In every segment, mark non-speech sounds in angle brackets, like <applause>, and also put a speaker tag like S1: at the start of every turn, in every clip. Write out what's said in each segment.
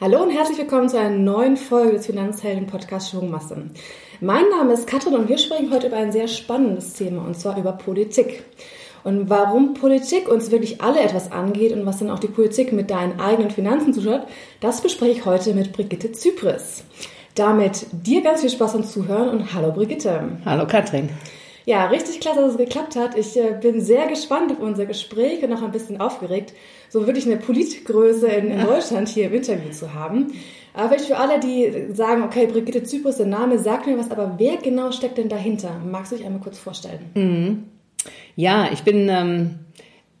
S1: Hallo und herzlich willkommen zu einer neuen Folge des Finanzhelden Podcast Schwungmasse. Mein Name ist Katrin und wir sprechen heute über ein sehr spannendes Thema und zwar über Politik. Und warum Politik uns wirklich alle etwas angeht und was dann auch die Politik mit deinen eigenen Finanzen zuschaut, das bespreche ich heute mit Brigitte Zypris. Damit dir ganz viel Spaß beim Zuhören und hallo Brigitte.
S2: Hallo Katrin.
S1: Ja, richtig klasse, dass es geklappt hat. Ich äh, bin sehr gespannt auf unser Gespräch und auch ein bisschen aufgeregt, so wirklich eine Politgröße in, in <laughs> Deutschland hier im Interview zu haben. Aber vielleicht für alle, die sagen, okay, Brigitte Zypris, der Name sagt mir was, aber wer genau steckt denn dahinter? Magst du dich einmal kurz vorstellen?
S2: Mhm. Ja, ich bin ähm,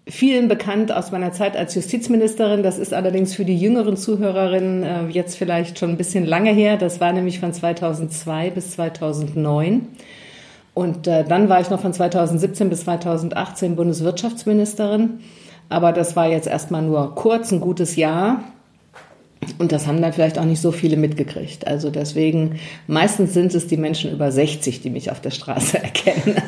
S2: vielen bekannt aus meiner Zeit als Justizministerin. Das ist allerdings für die jüngeren Zuhörerinnen äh, jetzt vielleicht schon ein bisschen lange her. Das war nämlich von 2002 bis 2009. Und äh, dann war ich noch von 2017 bis 2018 Bundeswirtschaftsministerin. Aber das war jetzt erstmal nur kurz, ein gutes Jahr. Und das haben dann vielleicht auch nicht so viele mitgekriegt. Also deswegen, meistens sind es die Menschen über 60, die mich auf der Straße <laughs> erkennen.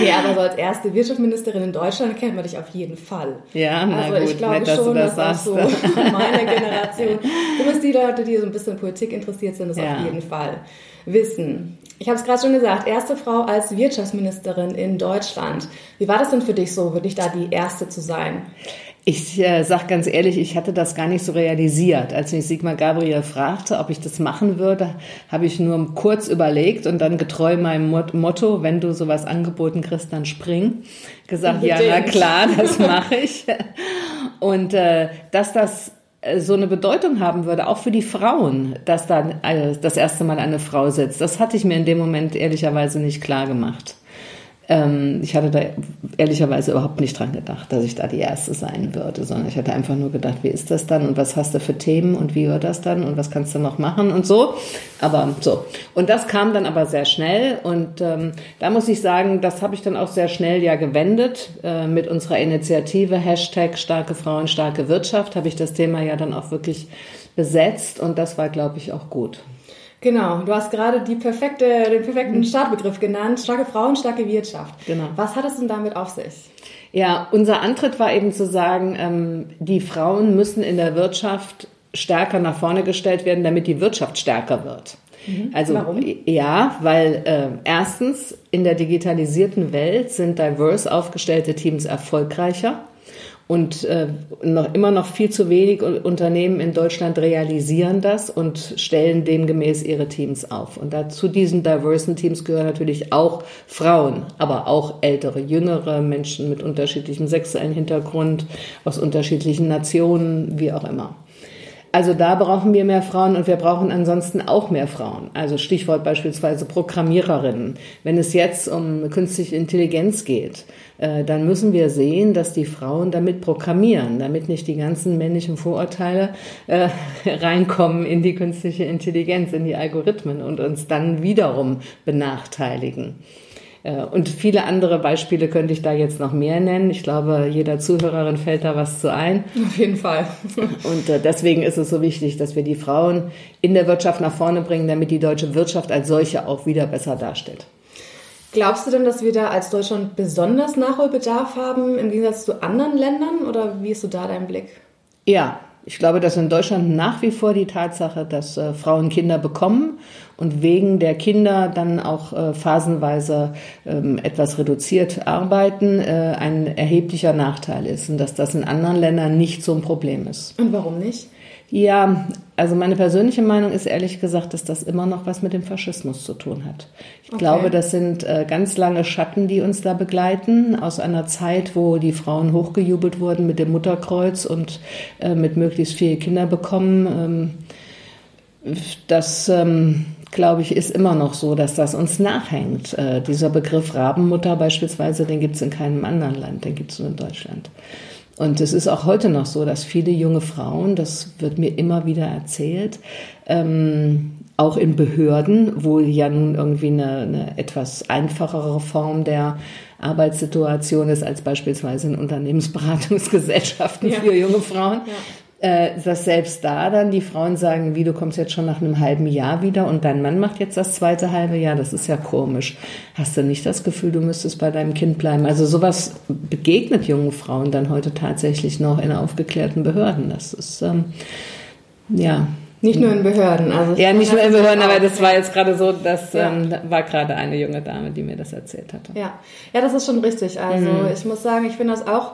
S1: nee, aber so als erste Wirtschaftsministerin in Deutschland kennt man dich auf jeden Fall.
S2: Ja, na
S1: also
S2: gut,
S1: ich glaube
S2: nett, dass
S1: schon,
S2: du das
S1: dass auch so <laughs> meine Generation, zumindest die Leute, die so ein bisschen Politik interessiert sind, das
S2: Ja.
S1: auf jeden Fall wissen. Ich habe es gerade schon gesagt, erste Frau als Wirtschaftsministerin in Deutschland. Wie war das denn für dich so, wirklich da die erste zu sein?
S2: Ich äh, sag ganz ehrlich, ich hatte das gar nicht so realisiert. Als mich Sigmar Gabriel fragte, ob ich das machen würde, habe ich nur kurz überlegt und dann getreu meinem Mot Motto, wenn du sowas angeboten kriegst, dann spring, gesagt, ja, na klar, das mache ich. Und äh, dass das so eine Bedeutung haben würde, auch für die Frauen, dass dann äh, das erste Mal eine Frau sitzt, das hatte ich mir in dem Moment ehrlicherweise nicht klar gemacht. Ähm, ich hatte da ehrlicherweise überhaupt nicht dran gedacht, dass ich da die Erste sein würde, sondern ich hatte einfach nur gedacht, wie ist das dann und was hast du für Themen und wie wird das dann und was kannst du noch machen und so. Aber so. Und das kam dann aber sehr schnell und ähm, da muss ich sagen, das habe ich dann auch sehr schnell ja gewendet. Äh, mit unserer Initiative Hashtag starke Frauen, starke Wirtschaft habe ich das Thema ja dann auch wirklich besetzt und das war, glaube ich, auch gut.
S1: Genau, du hast gerade die perfekte, den perfekten Startbegriff genannt, starke Frauen, starke Wirtschaft.
S2: Genau.
S1: Was hat es denn damit auf sich?
S2: Ja, unser Antritt war eben zu sagen, ähm, die Frauen müssen in der Wirtschaft stärker nach vorne gestellt werden, damit die Wirtschaft stärker wird. Also
S1: Warum?
S2: ja, weil äh, erstens in der digitalisierten Welt sind diverse aufgestellte Teams erfolgreicher und äh, noch immer noch viel zu wenig Unternehmen in Deutschland realisieren das und stellen demgemäß ihre Teams auf. Und dazu diesen diversen Teams gehören natürlich auch Frauen, aber auch ältere, jüngere Menschen mit unterschiedlichem sexuellen Hintergrund, aus unterschiedlichen Nationen, wie auch immer. Also da brauchen wir mehr Frauen und wir brauchen ansonsten auch mehr Frauen. Also Stichwort beispielsweise Programmiererinnen. Wenn es jetzt um künstliche Intelligenz geht, äh, dann müssen wir sehen, dass die Frauen damit programmieren, damit nicht die ganzen männlichen Vorurteile äh, <laughs> reinkommen in die künstliche Intelligenz, in die Algorithmen und uns dann wiederum benachteiligen. Äh, Und viele andere Beispiele könnte ich da jetzt noch mehr nennen. Ich glaube, jeder Zuhörerin fällt da was zu ein.
S1: Auf jeden Fall. <laughs>
S2: Und äh, deswegen ist es so wichtig, dass wir die Frauen in der Wirtschaft nach vorne bringen, damit die deutsche Wirtschaft als solche auch wieder besser dasteht.
S1: Glaubst du denn, dass wir da als Deutschland besonders Nachholbedarf haben im Gegensatz zu anderen Ländern oder wie ist so da dein Blick?
S2: Ja, ich glaube, dass in Deutschland nach wie vor die Tatsache, dass äh, Frauen Kinder bekommen und wegen der Kinder dann auch äh, phasenweise ähm, etwas reduziert arbeiten, äh, ein erheblicher Nachteil ist und dass das in anderen Ländern nicht so ein Problem ist.
S1: Und warum nicht?
S2: Ja, also meine persönliche Meinung ist ehrlich gesagt, dass das immer noch was mit dem Faschismus zu tun hat. Ich
S1: Okay.
S2: glaube, das sind äh, ganz lange Schatten, die uns da begleiten, aus einer Zeit, wo die Frauen hochgejubelt wurden mit dem Mutterkreuz und äh, mit möglichst viele Kinder bekommen. Ähm, das, ähm, glaube ich, ist immer noch so, dass das uns nachhängt. Äh, dieser Begriff Rabenmutter beispielsweise, den gibt es in keinem anderen Land, den gibt es nur in Deutschland. Und es ist auch heute noch so, dass viele junge Frauen, das wird mir immer wieder erzählt, ähm, auch in Behörden, wo ja nun irgendwie eine, eine etwas einfachere Form der Arbeitssituation ist als beispielsweise in Unternehmensberatungsgesellschaften
S1: Ja.
S2: für junge Frauen, äh, dass selbst da dann die Frauen sagen, wie du kommst jetzt schon nach einem halben Jahr wieder und dein Mann macht jetzt das zweite halbe Jahr, das ist ja komisch. Hast du nicht das Gefühl, du müsstest bei deinem Kind bleiben? Also sowas begegnet jungen Frauen dann heute tatsächlich noch in aufgeklärten Behörden. Das ist ähm, ja
S1: nicht nur in Behörden.
S2: Also ja, nicht nur in Behörden, aber das war jetzt gerade so, das ja. ähm, war gerade eine junge Dame, die mir das erzählt hatte.
S1: Ja, ja das ist schon richtig. Also mhm. ich muss sagen, ich finde das auch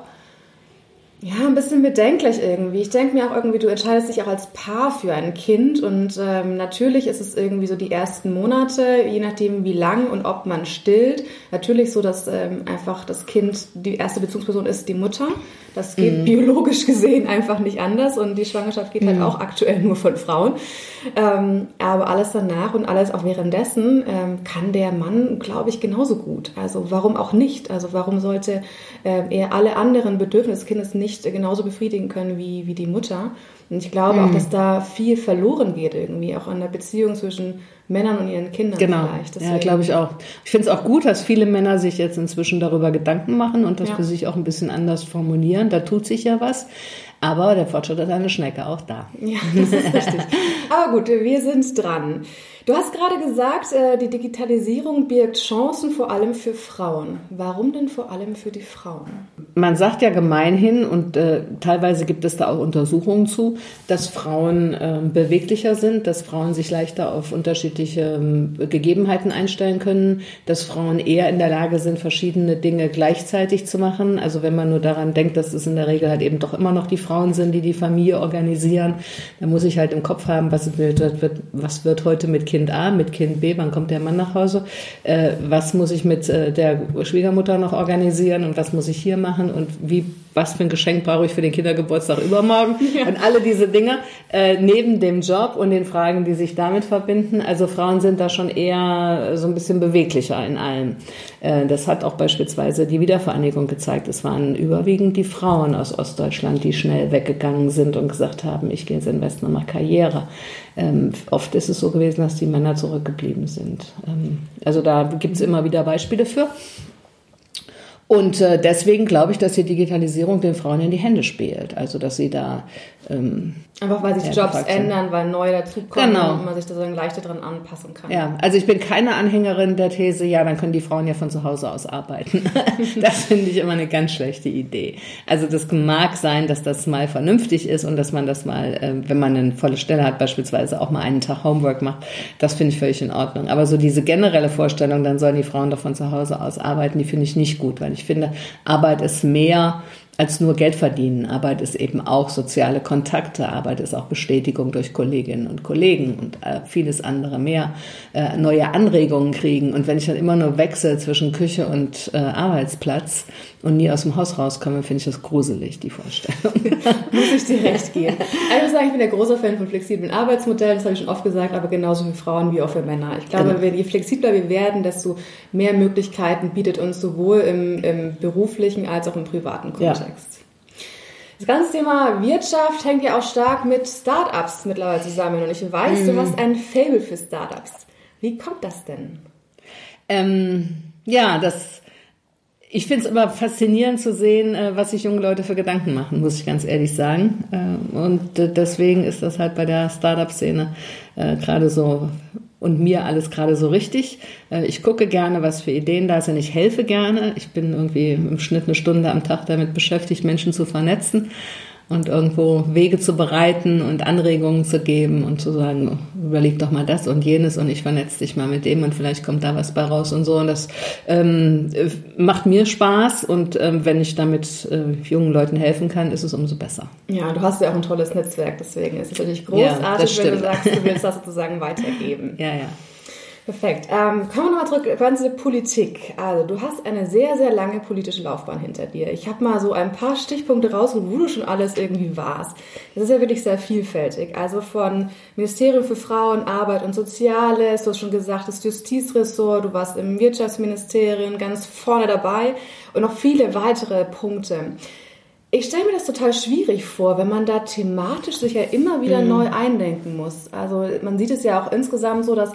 S1: ja, ein bisschen bedenklich irgendwie. Ich denke mir auch irgendwie, du entscheidest dich auch als Paar für ein Kind und ähm, natürlich ist es irgendwie so die ersten Monate, je nachdem wie lang und ob man stillt, natürlich so, dass ähm, einfach das Kind die erste Bezugsperson ist, die Mutter. Das geht mhm. biologisch gesehen einfach nicht anders und die Schwangerschaft geht halt mhm. auch aktuell nur von Frauen. Ähm, aber alles danach und alles auch währenddessen ähm, kann der Mann, glaube ich, genauso gut. Also warum auch nicht? Also warum sollte äh, er alle anderen Bedürfnisse des Kindes nicht genauso befriedigen können wie, wie die Mutter? Und ich glaube mhm. auch, dass da viel verloren geht irgendwie, auch an der Beziehung zwischen Männern und ihren Kindern
S2: genau. vielleicht. Deswegen. Ja, glaube ich auch. Ich finde es auch gut, dass viele Männer sich jetzt inzwischen darüber Gedanken machen und das ja. für sich auch ein bisschen anders formulieren. Da tut sich ja was. Aber der Fortschritt ist eine Schnecke auch da.
S1: Ja, das ist richtig. <laughs> Aber gut, wir sind dran. Du hast gerade gesagt, äh, die Digitalisierung birgt Chancen vor allem für Frauen. Warum denn vor allem für die Frauen?
S2: Man sagt ja gemeinhin, und äh, teilweise gibt es da auch Untersuchungen zu, dass Frauen äh, beweglicher sind, dass Frauen sich leichter auf unterschiedliche ähm, Gegebenheiten einstellen können, dass Frauen eher in der Lage sind, verschiedene Dinge gleichzeitig zu machen. Also wenn man nur daran denkt, dass es in der Regel halt eben doch immer noch die Frauen sind, die die Familie organisieren, dann muss ich halt im Kopf haben, was wird, was wird heute mit Kindern Kind A, mit Kind B, wann kommt der Mann nach Hause, äh, was muss ich mit äh, der Schwiegermutter noch organisieren und was muss ich hier machen? Und wie, was für ein Geschenk brauche ich für den Kindergeburtstag übermorgen <laughs> ja. und alle diese Dinge äh, neben dem Job und den Fragen, die sich damit verbinden. Also Frauen sind da schon eher so ein bisschen beweglicher in allem. Äh, das hat auch beispielsweise die Wiedervereinigung gezeigt. Es waren überwiegend die Frauen aus Ostdeutschland, die schnell weggegangen sind und gesagt haben, ich gehe ins Invest und mache Karriere. Ähm, oft ist es so gewesen, dass die Männer zurückgeblieben sind. Ähm, also da gibt es immer wieder Beispiele für. Und äh, deswegen glaube ich, dass die Digitalisierung den Frauen in die Hände spielt. Also dass sie da
S1: ähm, Einfach weil sich Jobs ändern, weil neue dazukommen genau. und man sich da so leichter dran anpassen kann.
S2: Ja, also ich bin keine Anhängerin der These, ja, dann können die Frauen ja von zu Hause aus arbeiten. <laughs> das finde ich immer eine ganz schlechte Idee. Also das mag sein, dass das mal vernünftig ist und dass man das mal, äh, wenn man eine volle Stelle hat, beispielsweise auch mal einen Tag Homework macht. Das finde ich völlig in Ordnung. Aber so diese generelle Vorstellung, dann sollen die Frauen doch von zu Hause aus arbeiten, die finde ich nicht gut, weil ich finde, Arbeit ist mehr als nur Geld verdienen. Arbeit ist eben auch soziale Kontakte. Arbeit ist auch Bestätigung durch Kolleginnen und Kollegen und äh, vieles andere mehr. Äh, neue Anregungen kriegen. Und wenn ich dann immer nur wechsle zwischen Küche und äh, Arbeitsplatz und nie aus dem Haus rauskomme, finde ich das gruselig, die Vorstellung. <laughs>
S1: Muss ich dir recht geben. Also ich sagen, ich bin der großer Fan von flexiblen Arbeitsmodellen. Das habe ich schon oft gesagt, aber genauso für Frauen wie auch für Männer. Ich glaube, genau. je flexibler wir werden, desto mehr Möglichkeiten bietet uns sowohl im, im beruflichen als auch im privaten Kontext. Ja. Das ganze Thema Wirtschaft hängt ja auch stark mit Startups mittlerweile zusammen. Und ich weiß, mhm. du hast ein Fable für Startups. Wie kommt das denn?
S2: Ähm, ja, das. Ich finde es immer faszinierend zu sehen, äh, was sich junge Leute für Gedanken machen, muss ich ganz ehrlich sagen. Äh, und äh, deswegen ist das halt bei der Startup-Szene gerade so und mir alles gerade so richtig. Äh, ich gucke gerne, was für Ideen da sind. Ich helfe gerne. Ich bin irgendwie im Schnitt eine Stunde am Tag damit beschäftigt, Menschen zu vernetzen und irgendwo Wege zu bereiten und Anregungen zu geben und zu sagen, überleg doch mal das und jenes und ich vernetze dich mal mit dem und vielleicht kommt da was bei raus und so. Und das ähm, macht mir Spaß und ähm, wenn ich damit äh, jungen Leuten helfen kann, ist es umso besser.
S1: Ja, du hast ja auch ein tolles Netzwerk, deswegen ist es natürlich großartig, ja, wenn du sagst, du willst das <laughs> sozusagen weitergeben.
S2: Ja, ja.
S1: Perfekt. Ähm, kommen wir nochmal zurück diese Politik. Also, du hast eine sehr, sehr lange politische Laufbahn hinter dir. Ich habe mal so ein paar Stichpunkte raus, wo du schon alles irgendwie warst. Das ist ja wirklich sehr vielfältig. Also von Ministerium für Frauen, Arbeit und Soziales, du hast schon gesagt, das Justizressort, du warst im Wirtschaftsministerium ganz vorne dabei und noch viele weitere Punkte. Ich stelle mir das total schwierig vor, wenn man da thematisch sich ja immer wieder mhm. neu eindenken muss. Also man sieht es ja auch insgesamt so, dass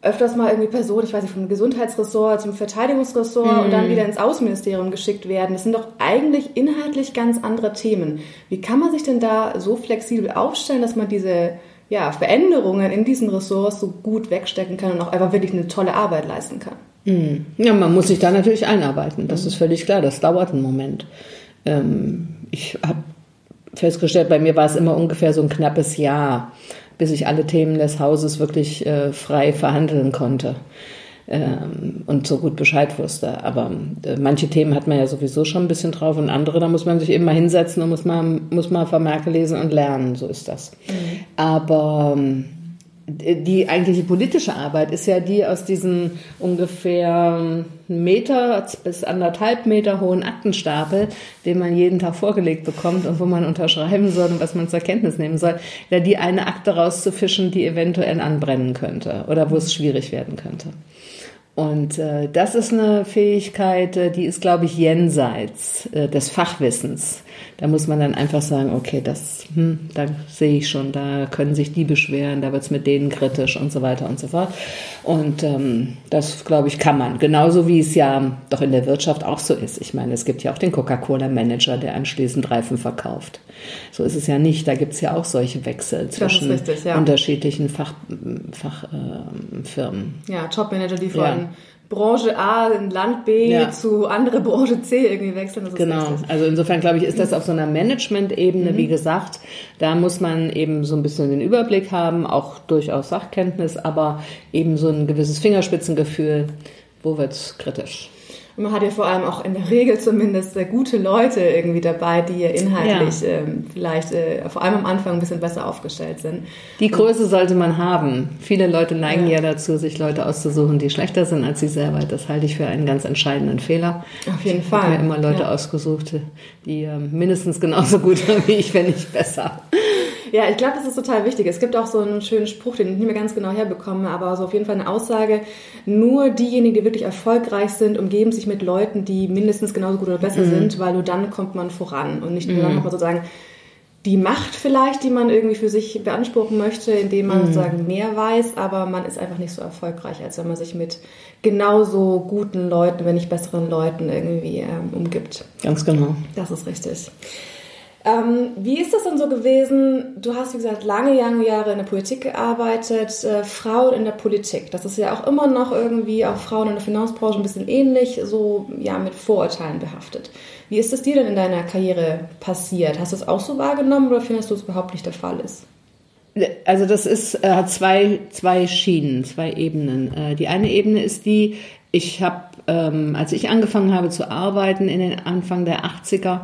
S1: öfters mal irgendwie Personen, ich weiß nicht, vom Gesundheitsressort zum Verteidigungsressort mhm. und dann wieder ins Außenministerium geschickt werden. Das sind doch eigentlich inhaltlich ganz andere Themen. Wie kann man sich denn da so flexibel aufstellen, dass man diese ja, Veränderungen in diesen Ressorts so gut wegstecken kann und auch einfach wirklich eine tolle Arbeit leisten kann?
S2: Mhm. Ja, man muss sich da natürlich einarbeiten. Das mhm. ist völlig klar. Das dauert einen Moment. Ähm, ich habe festgestellt, bei mir war es immer ungefähr so ein knappes Jahr bis ich alle Themen des Hauses wirklich äh, frei verhandeln konnte ähm, und so gut Bescheid wusste. Aber äh, manche Themen hat man ja sowieso schon ein bisschen drauf und andere, da muss man sich eben mal hinsetzen und muss mal, muss mal Vermerke lesen und lernen. So ist das. Mhm. Aber ähm, die eigentliche politische Arbeit ist ja die aus diesen ungefähr Meter bis anderthalb Meter hohen Aktenstapel, den man jeden Tag vorgelegt bekommt und wo man unterschreiben soll und was man zur Kenntnis nehmen soll, da die eine Akte rauszufischen, die eventuell anbrennen könnte oder wo es schwierig werden könnte. Und äh, das ist eine Fähigkeit, äh, die ist, glaube ich, jenseits äh, des Fachwissens. Da muss man dann einfach sagen, okay, das, hm, da sehe ich schon, da können sich die beschweren, da wird es mit denen kritisch und so weiter und so fort. Und ähm, das, glaube ich, kann man. Genauso wie es ja doch in der Wirtschaft auch so ist. Ich meine, es gibt ja auch den Coca-Cola-Manager, der anschließend Reifen verkauft. So ist es ja nicht. Da gibt es ja auch solche Wechsel zwischen richtig, ja. unterschiedlichen Fachfirmen. Fach, äh,
S1: ja, Top-Manager, die von ja Branche A in Land B ja. zu andere Branche C irgendwie wechseln.
S2: genau. Also insofern glaube ich, ist das auf so einer Management-Ebene, mhm. wie gesagt, da muss man eben so ein bisschen den Überblick haben, auch durchaus Sachkenntnis, aber eben so ein gewisses Fingerspitzengefühl, wo wird es kritisch.
S1: Und man hat ja vor allem auch in der Regel zumindest sehr gute Leute irgendwie dabei, die inhaltlich ja. ähm, vielleicht äh, vor allem am Anfang ein bisschen besser aufgestellt sind.
S2: Die Größe sollte man haben. Viele Leute neigen ja. ja dazu, sich Leute auszusuchen, die schlechter sind als sie selber. Das halte ich für einen ganz entscheidenden Fehler.
S1: Auf jeden Fall. Ich
S2: habe mir immer Leute ja. ausgesucht, die äh, mindestens genauso gut sind <laughs> wie ich, wenn nicht besser.
S1: Ja, ich glaube, das ist total wichtig. Es gibt auch so einen schönen Spruch, den ich nicht mehr ganz genau herbekomme, aber so auf jeden Fall eine Aussage. Nur diejenigen, die wirklich erfolgreich sind, umgeben sich mit Leuten, die mindestens genauso gut oder besser mhm. sind, weil nur dann kommt man voran und nicht nur mhm. dann hat man sozusagen die Macht vielleicht, die man irgendwie für sich beanspruchen möchte, indem man mhm. sozusagen mehr weiß, aber man ist einfach nicht so erfolgreich, als wenn man sich mit genauso guten Leuten, wenn nicht besseren Leuten irgendwie ähm, umgibt.
S2: Ganz genau.
S1: Das ist richtig. Ähm, wie ist das denn so gewesen? Du hast, wie gesagt, lange, lange Jahre in der Politik gearbeitet, äh, Frauen in der Politik. Das ist ja auch immer noch irgendwie, auch Frauen in der Finanzbranche ein bisschen ähnlich, so ja mit Vorurteilen behaftet. Wie ist das dir denn in deiner Karriere passiert? Hast du es auch so wahrgenommen oder findest du es überhaupt nicht der Fall ist?
S2: Also das ist äh, zwei, zwei Schienen, zwei Ebenen. Äh, die eine Ebene ist die, ich habe, ähm, als ich angefangen habe zu arbeiten in den Anfang der 80er,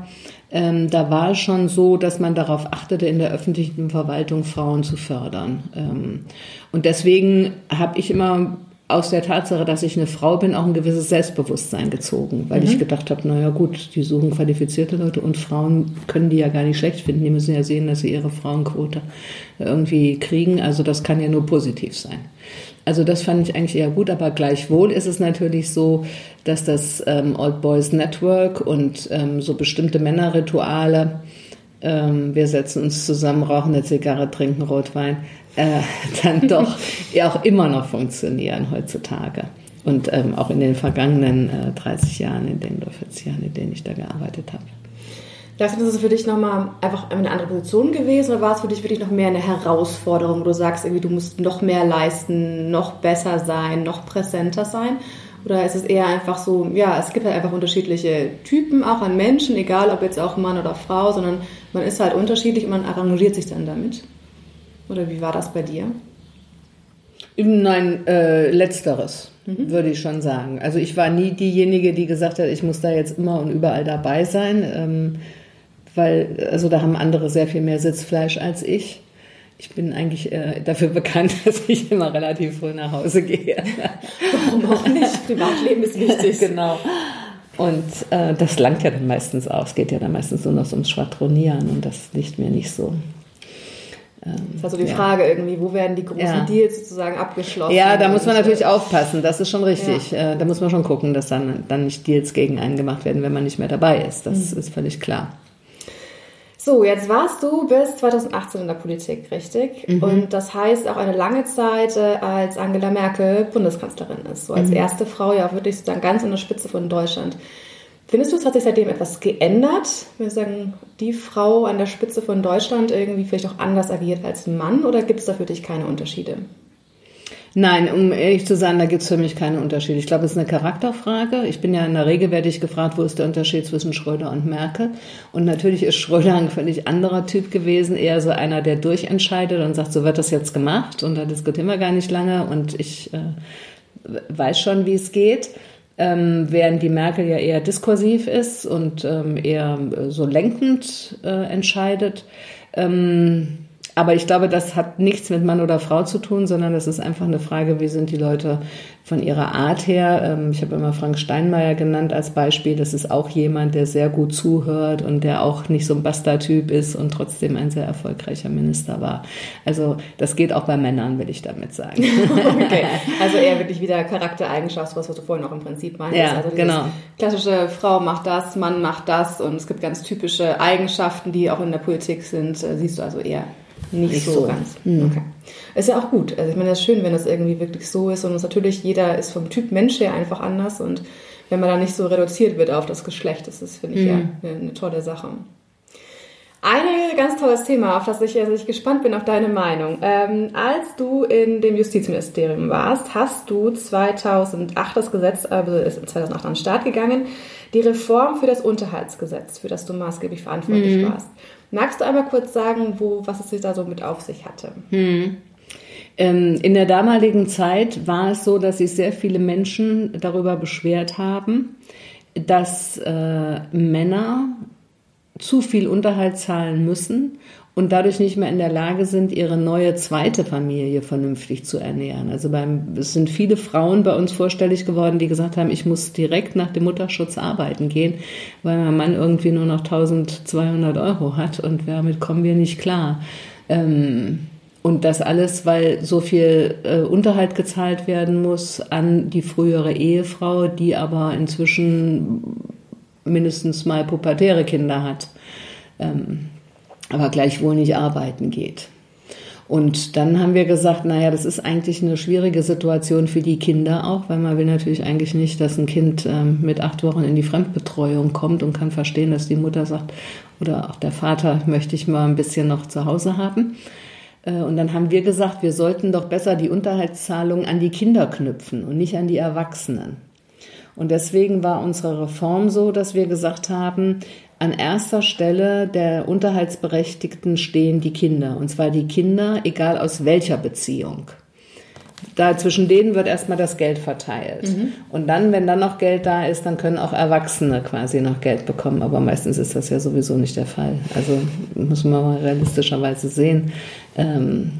S2: ähm, da war es schon so, dass man darauf achtete, in der öffentlichen Verwaltung Frauen zu fördern. Ähm, und deswegen habe ich immer aus der Tatsache, dass ich eine Frau bin, auch ein gewisses Selbstbewusstsein gezogen, weil mhm. ich gedacht habe, naja gut, die suchen qualifizierte Leute und Frauen können die ja gar nicht schlecht finden. Die müssen ja sehen, dass sie ihre Frauenquote irgendwie kriegen. Also das kann ja nur positiv sein. Also das fand ich eigentlich eher gut, aber gleichwohl ist es natürlich so, dass das ähm, Old Boys Network und ähm, so bestimmte Männerrituale, ähm, wir setzen uns zusammen, rauchen eine Zigarre, trinken Rotwein, äh, dann <laughs> doch auch immer noch funktionieren heutzutage. Und ähm, auch in den vergangenen äh, 30 Jahren, in denen oder 40 Jahren, in denen ich da gearbeitet habe.
S1: Glaubst du, das ist für dich nochmal einfach eine andere Position gewesen oder war es für dich wirklich noch mehr eine Herausforderung, wo du sagst, irgendwie, du musst noch mehr leisten, noch besser sein, noch präsenter sein? Oder ist es eher einfach so, ja, es gibt halt einfach unterschiedliche Typen auch an Menschen, egal ob jetzt auch Mann oder Frau, sondern man ist halt unterschiedlich und man arrangiert sich dann damit? Oder wie war das bei dir?
S2: Nein, äh, letzteres mhm. würde ich schon sagen. Also ich war nie diejenige, die gesagt hat, ich muss da jetzt immer und überall dabei sein. Ähm, weil also da haben andere sehr viel mehr Sitzfleisch als ich. Ich bin eigentlich äh, dafür <laughs> bekannt, dass ich immer relativ früh nach Hause gehe. <laughs>
S1: Warum auch nicht? Privatleben ist wichtig.
S2: genau. Und äh, das langt ja dann meistens aus. Es geht ja dann meistens nur noch ums Schwadronieren und das liegt mir nicht so.
S1: Ähm, das ist also die ja. Frage irgendwie, wo werden die großen ja. Deals sozusagen abgeschlossen?
S2: Ja, da muss man natürlich aufpassen, das ist schon richtig. Ja. Äh, da muss man schon gucken, dass dann, dann nicht Deals gegen einen gemacht werden, wenn man nicht mehr dabei ist. Das mhm. ist völlig klar.
S1: So, jetzt warst du bis 2018 in der Politik, richtig? Mhm. Und das heißt auch eine lange Zeit, äh, als Angela Merkel Bundeskanzlerin ist. So als mhm. erste Frau ja wirklich sozusagen ganz an der Spitze von Deutschland. Findest du, es hat sich seitdem etwas geändert? Wir sagen, die Frau an der Spitze von Deutschland irgendwie vielleicht auch anders agiert als ein Mann oder gibt es da für dich keine Unterschiede?
S2: Nein, um ehrlich zu sein, da gibt es für mich keinen Unterschied. Ich glaube, es ist eine Charakterfrage. Ich bin ja in der Regel, werde ich gefragt, wo ist der Unterschied zwischen Schröder und Merkel? Und natürlich ist Schröder ein völlig anderer Typ gewesen, eher so einer, der durchentscheidet und sagt, so wird das jetzt gemacht und da diskutieren wir gar nicht lange und ich äh, weiß schon, wie es geht. Ähm, während die Merkel ja eher diskursiv ist und ähm, eher so lenkend äh, entscheidet. Ähm, aber ich glaube, das hat nichts mit Mann oder Frau zu tun, sondern das ist einfach eine Frage, wie sind die Leute von ihrer Art her. Ähm, ich habe immer Frank Steinmeier genannt als Beispiel. Das ist auch jemand, der sehr gut zuhört und der auch nicht so ein Basta-Typ ist und trotzdem ein sehr erfolgreicher Minister war. Also das geht auch bei Männern, will ich damit sagen. <laughs>
S1: okay. <laughs> Also eher wirklich wieder Charaktereigenschaft, was du vorhin auch im Prinzip meinst.
S2: Ja,
S1: also
S2: genau.
S1: Klassische Frau macht das, Mann macht das und es gibt ganz typische Eigenschaften, die auch in der Politik sind. Äh, siehst du also eher nicht, nicht so, so, ganz. Mhm. Okay. Ist ja auch gut. Also ich meine, es ist schön, wenn das irgendwie wirklich so ist. Und natürlich, jeder ist vom Typ Mensch her einfach anders. Und wenn man da nicht so reduziert wird auf das Geschlecht, das ist, finde ich, mhm. ja eine, eine, tolle Sache. Ein ganz tolles Thema, auf das ich, also ich gespannt bin auf deine Meinung. Ähm, als du in dem Justizministerium warst, hast du 2008 das Gesetz, also ist 2008 an den Start gegangen, die Reform für das Unterhaltsgesetz, für das du maßgeblich verantwortlich mhm. warst. Magst du einmal kurz sagen, wo, was es sich da so mit auf sich hatte?
S2: Hm. Ähm, in der damaligen Zeit war es so, dass sich sehr viele Menschen darüber beschwert haben, dass äh, Männer zu viel Unterhalt zahlen müssen und dadurch nicht mehr in der Lage sind, ihre neue zweite Familie vernünftig zu ernähren. Also beim, es sind viele Frauen bei uns vorstellig geworden, die gesagt haben, ich muss direkt nach dem Mutterschutz arbeiten gehen, weil mein Mann irgendwie nur noch 1200 Euro hat und damit kommen wir nicht klar. Ähm, und das alles, weil so viel äh, Unterhalt gezahlt werden muss an die frühere Ehefrau, die aber inzwischen mindestens mal pubertäre Kinder hat. Ähm, aber gleichwohl nicht arbeiten geht. Und dann haben wir gesagt, naja, das ist eigentlich eine schwierige Situation für die Kinder auch, weil man will natürlich eigentlich nicht, dass ein Kind ähm, mit acht Wochen in die Fremdbetreuung kommt und kann verstehen, dass die Mutter sagt, oder auch der Vater möchte ich mal ein bisschen noch zu Hause haben. Äh, und dann haben wir gesagt, wir sollten doch besser die Unterhaltszahlungen an die Kinder knüpfen und nicht an die Erwachsenen. Und deswegen war unsere Reform so, dass wir gesagt haben, an erster Stelle der Unterhaltsberechtigten stehen die Kinder. Und zwar die Kinder, egal aus welcher Beziehung. Da zwischen denen wird erstmal das Geld verteilt. Mhm. Und dann, wenn dann noch Geld da ist, dann können auch Erwachsene quasi noch Geld bekommen. Aber meistens ist das ja sowieso nicht der Fall. Also muss man mal realistischerweise sehen. Ähm,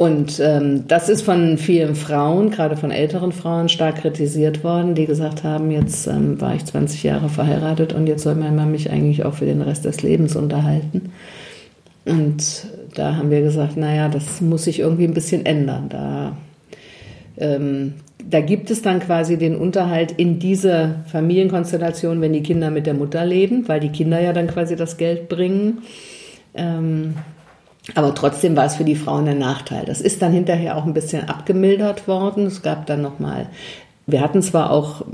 S2: und ähm, das ist von vielen Frauen, gerade von älteren Frauen, stark kritisiert worden, die gesagt haben, jetzt ähm, war ich 20 Jahre verheiratet und jetzt soll mein Mann mich eigentlich auch für den Rest des Lebens unterhalten. Und da haben wir gesagt, naja, das muss sich irgendwie ein bisschen ändern. Da, ähm, da gibt es dann quasi den Unterhalt in diese Familienkonstellation, wenn die Kinder mit der Mutter leben, weil die Kinder ja dann quasi das Geld bringen. Ähm, aber trotzdem war es für die Frauen ein Nachteil. Das ist dann hinterher auch ein bisschen abgemildert worden. Es gab dann nochmal, wir hatten zwar auch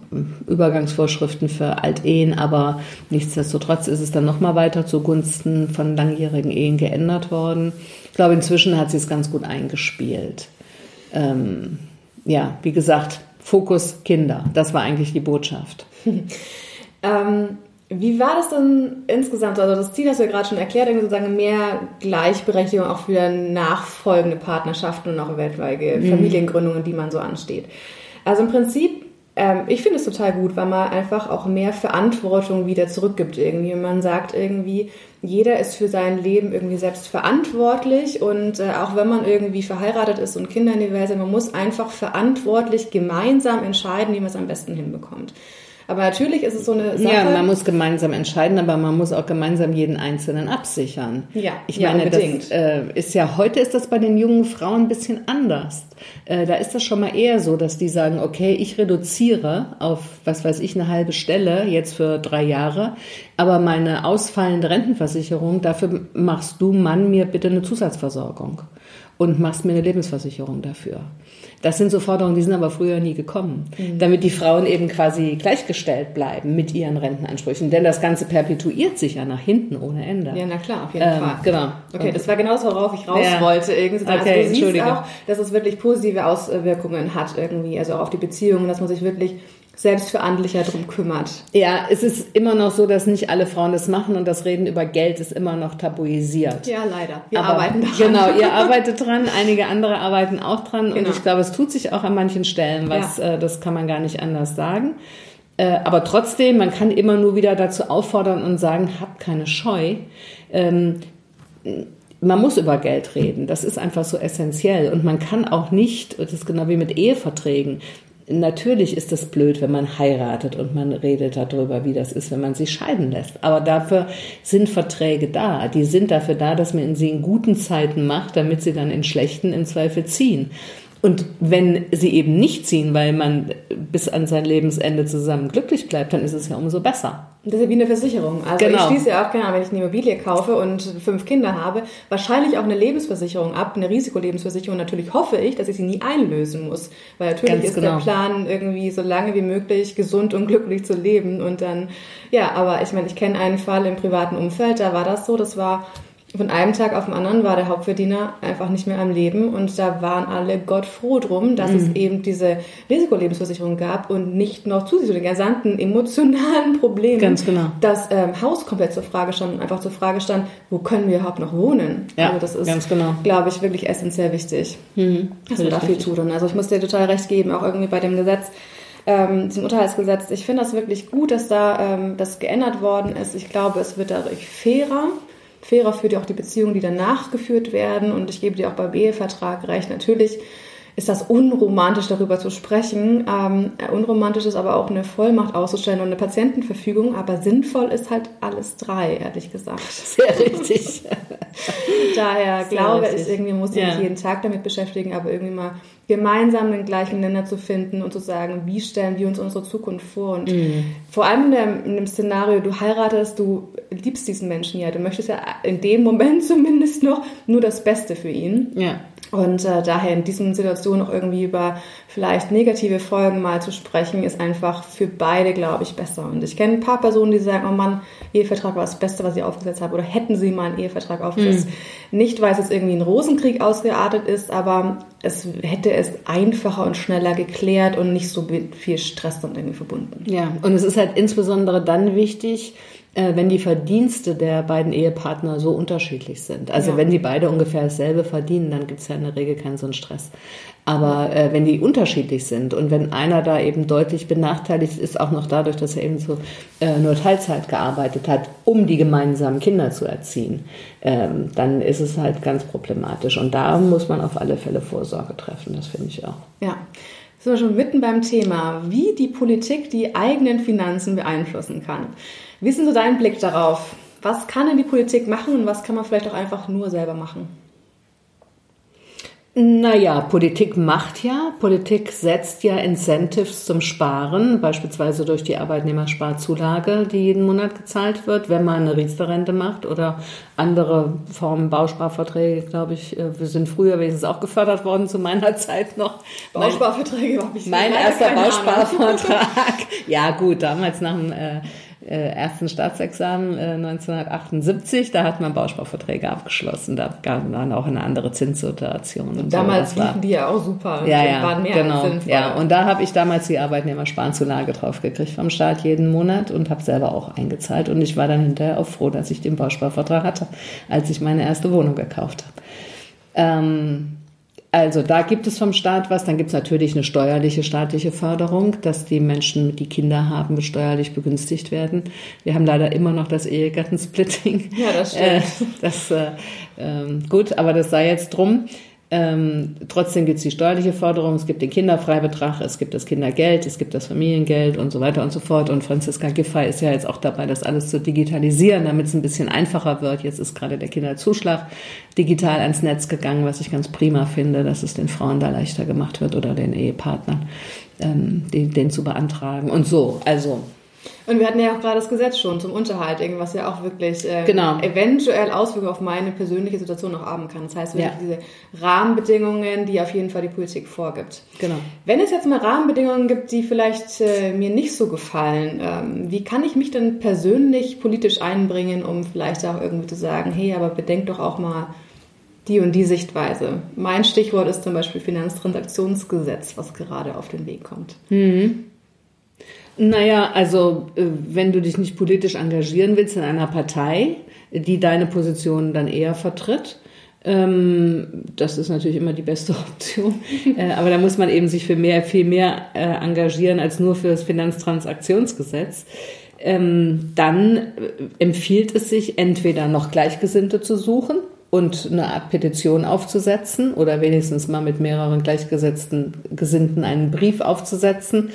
S2: Übergangsvorschriften für Altehen, aber nichtsdestotrotz ist es dann nochmal weiter zugunsten von langjährigen Ehen geändert worden. Ich glaube, inzwischen hat sie es ganz gut eingespielt. Ähm, ja, wie gesagt, Fokus Kinder. Das war eigentlich die Botschaft. <laughs>
S1: ähm, wie war das denn insgesamt? Also das Ziel hast du ja gerade schon erklärt, sozusagen mehr Gleichberechtigung auch für nachfolgende Partnerschaften und auch weltweite mhm. Familiengründungen, die man so ansteht. Also im Prinzip, ähm, ich finde es total gut, weil man einfach auch mehr Verantwortung wieder zurückgibt irgendwie. Man sagt irgendwie, jeder ist für sein Leben irgendwie selbst verantwortlich und äh, auch wenn man irgendwie verheiratet ist und Kinder in die Welt sind, man muss einfach verantwortlich gemeinsam entscheiden, wie man es am besten hinbekommt. Aber natürlich ist es so eine Sache.
S2: Ja, man muss gemeinsam entscheiden, aber man muss auch gemeinsam jeden Einzelnen absichern.
S1: Ja,
S2: ich
S1: ja,
S2: meine,
S1: unbedingt.
S2: das äh, ist ja heute ist das bei den jungen Frauen ein bisschen anders. Äh, da ist das schon mal eher so, dass die sagen, okay, ich reduziere auf was weiß ich eine halbe Stelle jetzt für drei Jahre, aber meine ausfallende Rentenversicherung, dafür machst du Mann mir bitte eine Zusatzversorgung und machst mir eine Lebensversicherung dafür. Das sind so Forderungen, die sind aber früher nie gekommen, mhm. damit die Frauen eben quasi gleichgestellt bleiben mit ihren Rentenansprüchen. Denn das Ganze perpetuiert sich ja nach hinten ohne Ende.
S1: Ja, na klar, auf jeden ähm, Fall.
S2: Genau.
S1: Okay, das war genau so, worauf ich raus ja. wollte. Irgendwie. Also okay, du siehst auch, dass es wirklich positive Auswirkungen hat irgendwie, also auch auf die Beziehungen, dass man sich wirklich selbstverantwortlicher darum kümmert.
S2: Ja, es ist immer noch so, dass nicht alle Frauen das machen und das Reden über Geld ist immer noch tabuisiert.
S1: Ja, leider. Wir Aber arbeiten daran.
S2: Genau, ihr <laughs> arbeitet dran, einige andere arbeiten auch dran genau. und ich glaube, es tut sich auch an manchen Stellen was, ja. äh, das kann man gar nicht anders sagen. Äh, aber trotzdem, man kann immer nur wieder dazu auffordern und sagen, habt keine Scheu. Ähm, man muss über Geld reden. Das ist einfach so essentiell. Und man kann auch nicht, das ist genau wie mit Eheverträgen, Natürlich ist es blöd, wenn man heiratet und man redet darüber, wie das ist, wenn man sich scheiden lässt. Aber dafür sind Verträge da. Die sind dafür da, dass man sie in guten Zeiten macht, damit sie dann in schlechten im Zweifel ziehen. Und wenn sie eben nicht ziehen, weil man bis an sein Lebensende zusammen glücklich bleibt, dann ist es ja umso besser.
S1: Das ist ja wie eine Versicherung. Also genau. ich schließe ja auch, genau, wenn ich eine Immobilie kaufe und fünf Kinder habe, wahrscheinlich auch eine Lebensversicherung ab, eine Risikolebensversicherung. Natürlich hoffe ich, dass ich sie nie einlösen muss. Weil natürlich Ganz ist genau. der Plan, irgendwie so lange wie möglich gesund und glücklich zu leben. Und dann, ja, aber ich meine, ich kenne einen Fall im privaten Umfeld, da war das so, das war von einem Tag auf den anderen war der Hauptverdiener einfach nicht mehr am Leben und da waren alle Gott froh drum, dass mhm. es eben diese Risikolebensversicherung gab und nicht noch zusätzlich zu den gesamten emotionalen Problemen,
S2: Ganz genau.
S1: das ähm, Haus komplett zur Frage stand und einfach zur Frage stand, wo können wir überhaupt noch wohnen?
S2: Ja, also das ist, ganz genau.
S1: glaube ich, wirklich essentiell wichtig, mhm. dass wir da viel tun. Also ich muss dir total recht geben, auch irgendwie bei dem Gesetz, ähm, diesem Unterhaltsgesetz. Ich finde das wirklich gut, dass da ähm, das geändert worden ist. Ich glaube, es wird dadurch fairer fairer für die auch die Beziehungen, die danach geführt werden. Und ich gebe dir auch beim Ehevertrag recht. Natürlich ist das unromantisch, darüber zu sprechen. Ähm, unromantisch ist aber auch eine Vollmacht auszustellen und eine Patientenverfügung. Aber sinnvoll ist halt alles drei, ehrlich gesagt. <laughs>
S2: Sehr richtig.
S1: Daher Sehr glaube richtig. ich, irgendwie muss ich ja. mich jeden Tag damit beschäftigen, aber irgendwie mal gemeinsam den gleichen Nenner zu finden und zu sagen, wie stellen wir uns unsere Zukunft vor. Und mhm. vor allem in dem, in dem, Szenario, du heiratest, du liebst diesen Menschen ja, du möchtest ja in dem Moment <laughs> zumindest noch nur das Beste für ihn.
S2: Ja.
S1: Und äh, daher in diesen Situationen auch irgendwie über vielleicht negative Folgen mal zu sprechen, ist einfach für beide, glaube ich, besser. Und ich kenne ein paar Personen, die sagen, oh Mann, Ehevertrag war das Beste, was ich aufgesetzt habe. Oder hätten sie mal einen Ehevertrag aufgesetzt. Mhm. Nicht, weil es jetzt irgendwie ein Rosenkrieg ausgeartet ist, aber es hätte es einfacher und schneller geklärt und nicht so viel Stress dann irgendwie verbunden.
S2: Ja, und es ist halt insbesondere dann wichtig, wenn die Verdienste der beiden Ehepartner so unterschiedlich sind. Also ja. wenn die beide ungefähr dasselbe verdienen, dann gibt es ja in der Regel keinen so einen Stress. Aber äh, wenn die unterschiedlich sind und wenn einer da eben deutlich benachteiligt ist, auch noch dadurch, dass er eben so äh, nur Teilzeit gearbeitet hat, um die gemeinsamen Kinder zu erziehen, ähm, dann ist es halt ganz problematisch. Und da muss man auf alle Fälle Vorsorge treffen, das finde ich auch.
S1: Ja. Sind wir schon mitten beim Thema, wie die Politik die eigenen Finanzen beeinflussen kann. Wie ist denn so dein Blick darauf? Was kann denn die Politik machen und was kann man vielleicht auch einfach nur selber machen?
S2: Naja, Politik macht ja, Politik setzt ja Incentives zum Sparen, beispielsweise durch die Arbeitnehmersparzulage, die jeden Monat gezahlt wird, wenn man eine Riester-Rente macht oder andere Formen Bausparverträge, glaube ich, äh, wir sind früher wenigstens auch gefördert worden zu meiner Zeit noch.
S1: Bausparverträge habe ich
S2: Mein erster Bausparvertrag. ja gut, damals nach dem äh, äh, ersten Staatsexamen äh, 1978, da hat man Bausparverträge abgeschlossen. Da gab man auch eine andere Zinssituation.
S1: Und damals so. liefen die ja auch super.
S2: Ja, ja, waren mehr genau. Ja, und da habe ich damals die Arbeitnehmersparenzulage drauf gekriegt vom Staat jeden Monat und habe selber auch eingezahlt. Und ich war dann hinterher auch froh, dass ich den Bausparvertrag hatte, als ich meine erste Wohnung gekauft habe. Ähm, also da gibt es vom Staat was. Dann gibt es natürlich eine steuerliche staatliche Förderung, dass die Menschen, die Kinder haben, steuerlich begünstigt werden. Wir haben leider immer noch das Ehegattensplitting.
S1: Ja, das stimmt. Äh,
S2: das, äh, äh, gut, aber das sei jetzt drum. Ähm, trotzdem gibt es die steuerliche Forderung, es gibt den Kinderfreibetrag, es gibt das Kindergeld, es gibt das Familiengeld und so weiter und so fort. Und Franziska Giffey ist ja jetzt auch dabei, das alles zu digitalisieren, damit es ein bisschen einfacher wird. Jetzt ist gerade der Kinderzuschlag digital ans Netz gegangen, was ich ganz prima finde, dass es den Frauen da leichter gemacht wird oder den Ehepartnern, ähm, den, den zu beantragen. Und so, also
S1: und wir hatten ja auch gerade das Gesetz schon zum Unterhalt, was ja auch wirklich
S2: äh, genau.
S1: eventuell Auswirkungen auf meine persönliche Situation noch haben kann. Das heißt, wirklich ja. diese Rahmenbedingungen, die auf jeden Fall die Politik vorgibt.
S2: Genau.
S1: Wenn es jetzt mal Rahmenbedingungen gibt, die vielleicht äh, mir nicht so gefallen, ähm, wie kann ich mich denn persönlich politisch einbringen, um vielleicht auch irgendwie zu sagen, hey, aber bedenkt doch auch mal die und die Sichtweise. Mein Stichwort ist zum Beispiel Finanztransaktionsgesetz, was gerade auf den Weg kommt.
S2: Mhm. Naja, also äh, wenn du dich nicht politisch engagieren willst in einer Partei, die deine Position dann eher vertritt, ähm, das ist natürlich immer die beste <laughs> Option. Äh, aber da muss man eben sich für mehr, viel mehr äh, engagieren als nur für das Finanztransaktionsgesetz. Ähm, dann empfiehlt es sich, entweder noch Gleichgesinnte zu suchen und eine Art Petition aufzusetzen oder wenigstens mal mit mehreren gleichgesetzten Gesinnten einen Brief aufzusetzen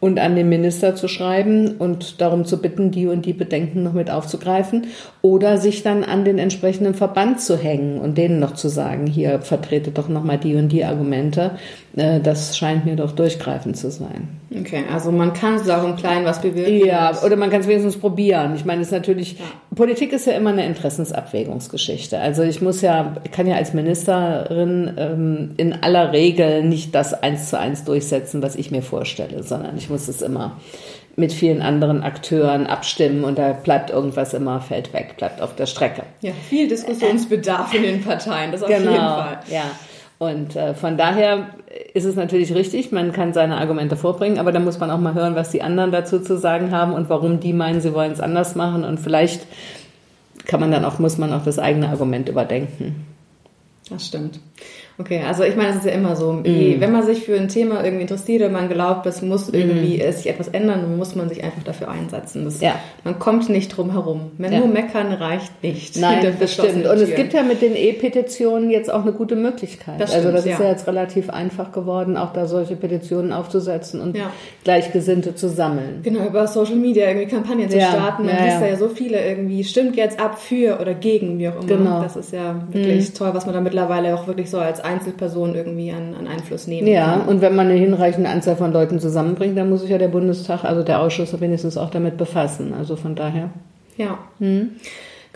S2: und an den Minister zu schreiben und darum zu bitten, die und die Bedenken noch mit aufzugreifen oder sich dann an den entsprechenden Verband zu hängen und denen noch zu sagen, hier vertrete doch nochmal die und die Argumente. Äh, das scheint mir doch durchgreifend zu sein.
S1: Okay, also man kann es auch im Kleinen was bewirken.
S2: Ja, oder man kann es wenigstens probieren. Ich meine, es ist natürlich, ja. Politik ist ja immer eine Interessensabwägungsgeschichte. Also ich muss ja, ich kann ja als Ministerin ähm, in aller Regel nicht das eins zu eins durchsetzen, was ich mir vorstelle, sondern ich muss es immer mit vielen anderen Akteuren abstimmen und da bleibt irgendwas immer, fällt weg, bleibt auf der Strecke.
S1: Ja, viel Diskussionsbedarf in den Parteien, das auf
S2: genau,
S1: jeden Fall.
S2: Ja. Und äh, von daher ist es natürlich richtig, man kann seine Argumente vorbringen, aber da muss man auch mal hören, was die anderen dazu zu sagen haben und warum die meinen, sie wollen es anders machen. Und vielleicht kann man dann auch, muss man auch das eigene Argument überdenken.
S1: Das stimmt. Okay, also ich meine, es ist ja immer so, mm. wenn man sich für ein Thema irgendwie interessiert und man glaubt, es muss irgendwie mm. sich etwas ändern, dann muss man sich einfach dafür einsetzen. Das,
S2: ja.
S1: Man kommt nicht drum herum. Wenn ja. nur meckern reicht nicht.
S2: Nein, <laughs> das stimmt. Und es gibt ja mit den E-Petitionen jetzt auch eine gute Möglichkeit.
S1: Das
S2: also
S1: stimmt,
S2: das ist ja. jetzt relativ einfach geworden, auch da solche Petitionen aufzusetzen und
S1: ja.
S2: Gleichgesinnte zu sammeln.
S1: Genau, über Social Media irgendwie Kampagnen zu starten. Man liest da ja so viele irgendwie, stimmt jetzt ab für oder gegen, wie auch immer.
S2: Genau.
S1: Das ist ja wirklich mm. toll, was man da mittlerweile auch wirklich so als Einzelperson irgendwie an, an Einfluss nehmen
S2: ja, kann. und wenn man eine hinreichende Anzahl von Leuten zusammenbringt, dann muss sich ja der Bundestag, also der Ausschuss wenigstens auch damit befassen. Also von daher.
S1: Ja. Hm.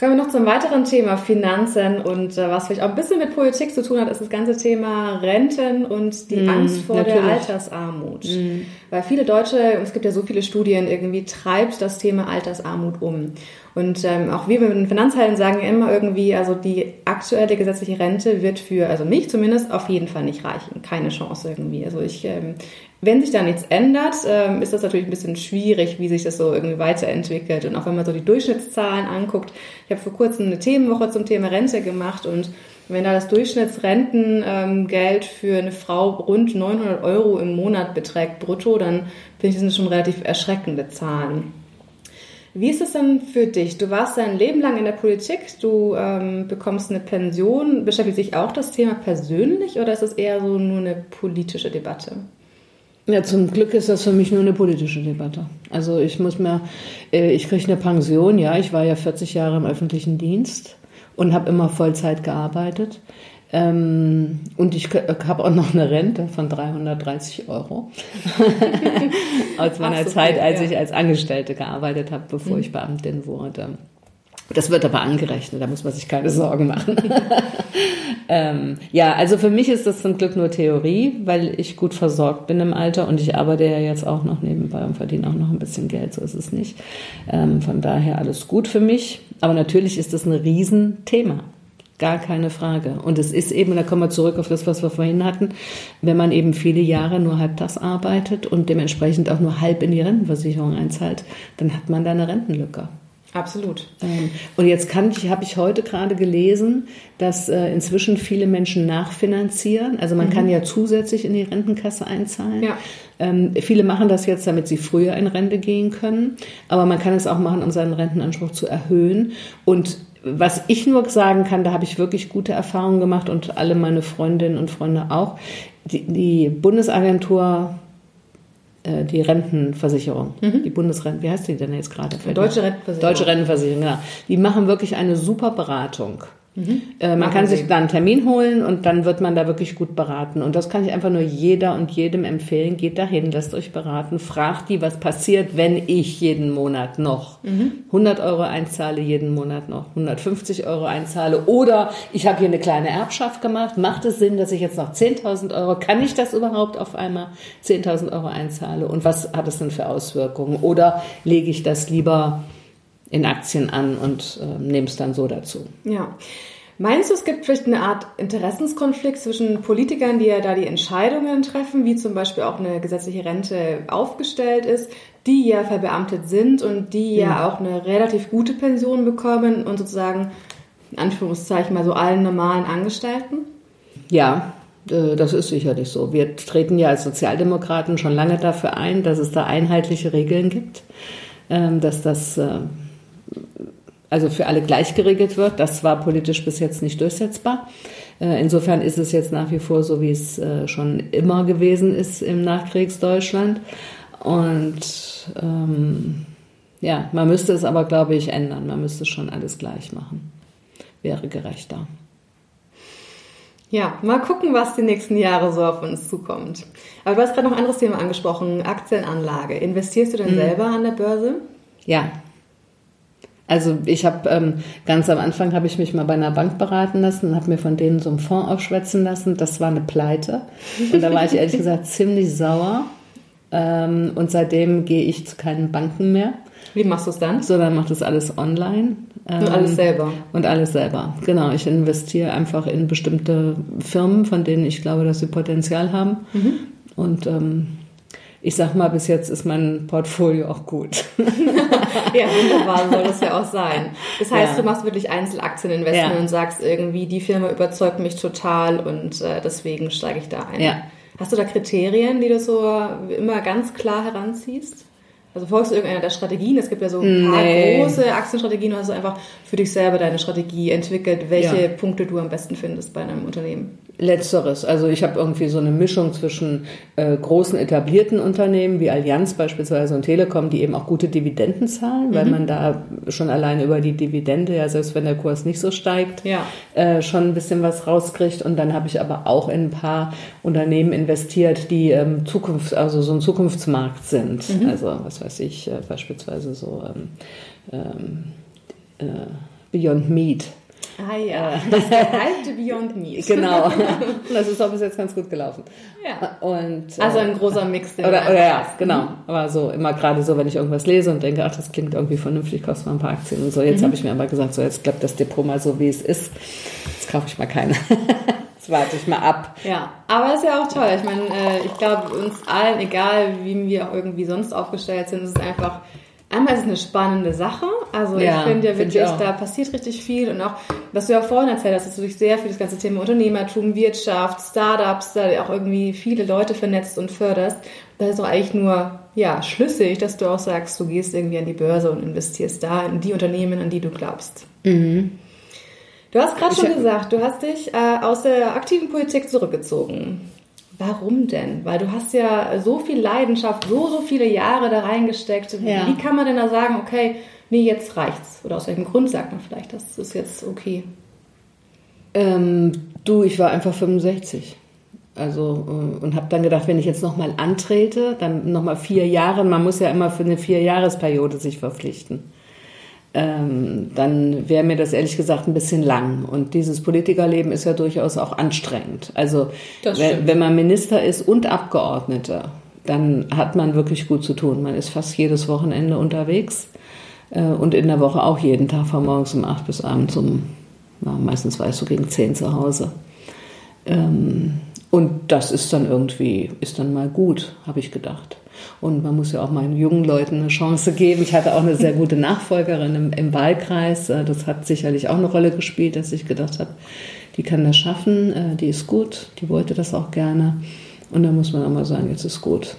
S1: Kommen wir noch zum weiteren Thema Finanzen und äh, was vielleicht auch ein bisschen mit Politik zu tun hat, ist das ganze Thema Renten und die mm, Angst vor natürlich. der Altersarmut. Mm. Weil viele Deutsche, es gibt ja so viele Studien, irgendwie treibt das Thema Altersarmut um. Und ähm, auch wir mit den Finanzhelden sagen immer irgendwie, also die aktuelle gesetzliche Rente wird für, also mich zumindest, auf jeden Fall nicht reichen. Keine Chance irgendwie. Also ich ähm, wenn sich da nichts ändert, ähm, ist das natürlich ein bisschen schwierig, wie sich das so irgendwie weiterentwickelt. Und auch wenn man so die Durchschnittszahlen anguckt. Ich habe vor kurzem eine Themenwoche zum Thema Rente gemacht und wenn da das Durchschnittsrentengeld für eine Frau rund 900 Euro im Monat beträgt brutto, dann finde ich das schon relativ erschreckende Zahlen. Wie ist es denn für dich? Du warst dein Leben lang in der Politik, du ähm, bekommst eine Pension. Beschäftigt sich auch das Thema persönlich oder ist es eher so nur eine politische Debatte?
S2: Ja, zum Glück ist das für mich nur eine politische Debatte. Also ich muss mir, äh, ich kriege eine Pension, ja, ich war ja 40 Jahre im öffentlichen Dienst und habe immer Vollzeit gearbeitet. Ähm, und ich habe auch noch eine Rente von 330 Euro <laughs> aus meiner so, Zeit, als ja. ich als Angestellte gearbeitet habe, bevor mhm. ich Beamtin wurde. Das wird aber angerechnet, da muss man sich keine Sorgen machen. <laughs> ähm, ja, also für mich ist das zum Glück nur Theorie, weil ich gut versorgt bin im Alter und ich arbeite ja jetzt auch noch nebenbei und verdiene auch noch ein bisschen Geld, so ist es nicht. Ähm, von daher alles gut für mich. Aber natürlich ist das ein Riesenthema. Gar keine Frage. Und es ist eben, da kommen wir zurück auf das, was wir vorhin hatten, wenn man eben viele Jahre nur halb das arbeitet und dementsprechend auch nur halb in die Rentenversicherung einzahlt, dann hat man da eine Rentenlücke.
S1: Absolut.
S2: Ähm, und jetzt kann ich, habe ich heute gerade gelesen, dass äh, inzwischen viele Menschen nachfinanzieren. Also man mhm. kann ja zusätzlich in die Rentenkasse einzahlen.
S1: Ja.
S2: Ähm, viele machen das jetzt, damit sie früher in Rente gehen können. Aber man kann es auch machen, um seinen Rentenanspruch zu erhöhen. Und was ich nur sagen kann, da habe ich wirklich gute Erfahrungen gemacht und alle meine Freundinnen und Freunde auch. Die, die Bundesagentur, äh, die Rentenversicherung, mhm. die Bundesrente, wie heißt die denn jetzt gerade?
S1: Deutsche Rentenversicherung.
S2: Deutsche Rentenversicherung, genau. Die machen wirklich eine super Beratung. Mhm. Äh, man kann sich da einen Termin holen und dann wird man da wirklich gut beraten. Und das kann ich einfach nur jeder und jedem empfehlen. Geht dahin, lasst euch beraten, fragt die, was passiert, wenn ich jeden Monat noch mhm. 100 Euro einzahle, jeden Monat noch 150 Euro einzahle oder ich habe hier eine kleine Erbschaft gemacht. Macht es Sinn, dass ich jetzt noch 10.000 Euro, kann ich das überhaupt auf einmal 10.000 Euro einzahle? Und was hat es denn für Auswirkungen? Oder lege ich das lieber in Aktien an und äh, nehme es dann so dazu.
S1: Ja. Meinst du, es gibt vielleicht eine Art Interessenskonflikt zwischen Politikern, die ja da die Entscheidungen treffen, wie zum Beispiel auch eine gesetzliche Rente aufgestellt ist, die ja verbeamtet sind und die ja, ja auch eine relativ gute Pension bekommen und sozusagen, in Anführungszeichen, mal so allen normalen Angestellten?
S2: Ja, äh, das ist sicherlich so. Wir treten ja als Sozialdemokraten schon lange dafür ein, dass es da einheitliche Regeln gibt, ähm, dass das äh, also für alle gleich geregelt wird. Das war politisch bis jetzt nicht durchsetzbar. Äh, insofern ist es jetzt nach wie vor so, wie es äh, schon immer gewesen ist im Nachkriegsdeutschland. Und ähm, ja, man müsste es aber, glaube ich, ändern. Man müsste schon alles gleich machen. Wäre gerechter.
S1: Ja, mal gucken, was die nächsten Jahre so auf uns zukommt. Aber du hast gerade noch ein anderes Thema angesprochen, Aktienanlage. Investierst du denn mhm. selber an der Börse?
S2: Ja, also ich habe ähm, ganz am Anfang habe ich mich mal bei einer Bank beraten lassen und habe mir von denen so einen Fonds aufschwätzen lassen. Das war eine Pleite und da war ich ehrlich gesagt ziemlich sauer. Ähm, und seitdem gehe ich zu keinen Banken mehr.
S1: Wie machst du es dann?
S2: So, dann macht das alles online.
S1: Ähm, und alles selber.
S2: Und alles selber. Genau. Ich investiere einfach in bestimmte Firmen, von denen ich glaube, dass sie Potenzial haben. Mhm. Und ähm, ich sag mal, bis jetzt ist mein Portfolio auch gut. <laughs>
S1: ja, wunderbar soll das ja auch sein. Das heißt, ja. du machst wirklich Einzelaktieninvestment ja. und sagst irgendwie, die Firma überzeugt mich total und äh, deswegen steige ich da ein. Ja. Hast du da Kriterien, die du so immer ganz klar heranziehst? Also folgst du irgendeiner der Strategien? Es gibt ja so ein paar nee. große Aktienstrategien, hast du einfach für dich selber deine Strategie entwickelt, welche ja. Punkte du am besten findest bei einem Unternehmen.
S2: Letzteres. Also ich habe irgendwie so eine Mischung zwischen äh, großen etablierten Unternehmen wie Allianz beispielsweise und Telekom, die eben auch gute Dividenden zahlen, mhm. weil man da schon allein über die Dividende, ja selbst wenn der Kurs nicht so steigt, ja. äh, schon ein bisschen was rauskriegt. Und dann habe ich aber auch in ein paar Unternehmen investiert, die ähm, Zukunft, also so ein Zukunftsmarkt sind. Mhm. Also was weiß ich, äh, beispielsweise so ähm, ähm, äh, Beyond Meat
S1: Ah ja, äh, das <laughs> alte Beyond Meat.
S2: genau. Und <laughs> das ist auch bis jetzt ganz gut gelaufen.
S1: Ja. Und, also ein großer Mix.
S2: Oder, oder ja, genau. Mhm. Aber so immer gerade so, wenn ich irgendwas lese und denke, ach, das klingt irgendwie vernünftig, kostet mal ein paar Aktien und so. Jetzt mhm. habe ich mir aber gesagt, so jetzt bleibt das Depot mal so, wie es ist. Jetzt kaufe ich mal keine. <laughs> Jetzt warte ich mal ab.
S1: Ja, aber ist ja auch toll. Ich meine, äh, ich glaube, uns allen, egal wie wir irgendwie sonst aufgestellt sind, ist es einfach Einmal ist es eine spannende Sache. Also ja, ich finde ja wirklich, find da passiert richtig viel. Und auch, was du ja vorhin erzählt hast, dass du dich sehr für das ganze Thema Unternehmertum, Wirtschaft, Startups, da auch irgendwie viele Leute vernetzt und förderst. Das ist doch eigentlich nur ja, schlüssig, dass du auch sagst, du gehst irgendwie an die Börse und investierst da in die Unternehmen, an die du glaubst. Mhm. Du hast gerade schon gesagt, du hast dich äh, aus der aktiven Politik zurückgezogen. Warum denn? Weil du hast ja so viel Leidenschaft, so, so viele Jahre da reingesteckt. Ja. Wie kann man denn da sagen, okay, nee, jetzt reicht's? Oder aus welchem Grund sagt man vielleicht, das ist jetzt okay?
S2: Ähm, du, ich war einfach 65. Also äh, und habe dann gedacht, wenn ich jetzt nochmal antrete, dann nochmal vier Jahre, man muss ja immer für eine Vierjahresperiode sich verpflichten ähm, dann wäre mir das ehrlich gesagt ein bisschen lang. Und dieses Politikerleben ist ja durchaus auch anstrengend. Also wenn, wenn man Minister ist und Abgeordneter, dann hat man wirklich gut zu tun. Man ist fast jedes Wochenende unterwegs äh, und in der Woche auch jeden Tag von morgens um acht bis abends um, na, meistens war ich so gegen zehn zu Hause. Ähm, und das ist dann irgendwie, ist dann mal gut, habe ich gedacht. Und man muss ja auch meinen jungen Leuten eine Chance geben. Ich hatte auch eine sehr gute Nachfolgerin im, im Wahlkreis. Äh, das hat sicherlich auch eine Rolle gespielt, dass ich gedacht habe, die kann das schaffen, äh, die ist gut, die wollte das auch gerne. Und dann muss man auch mal sagen, jetzt ist gut.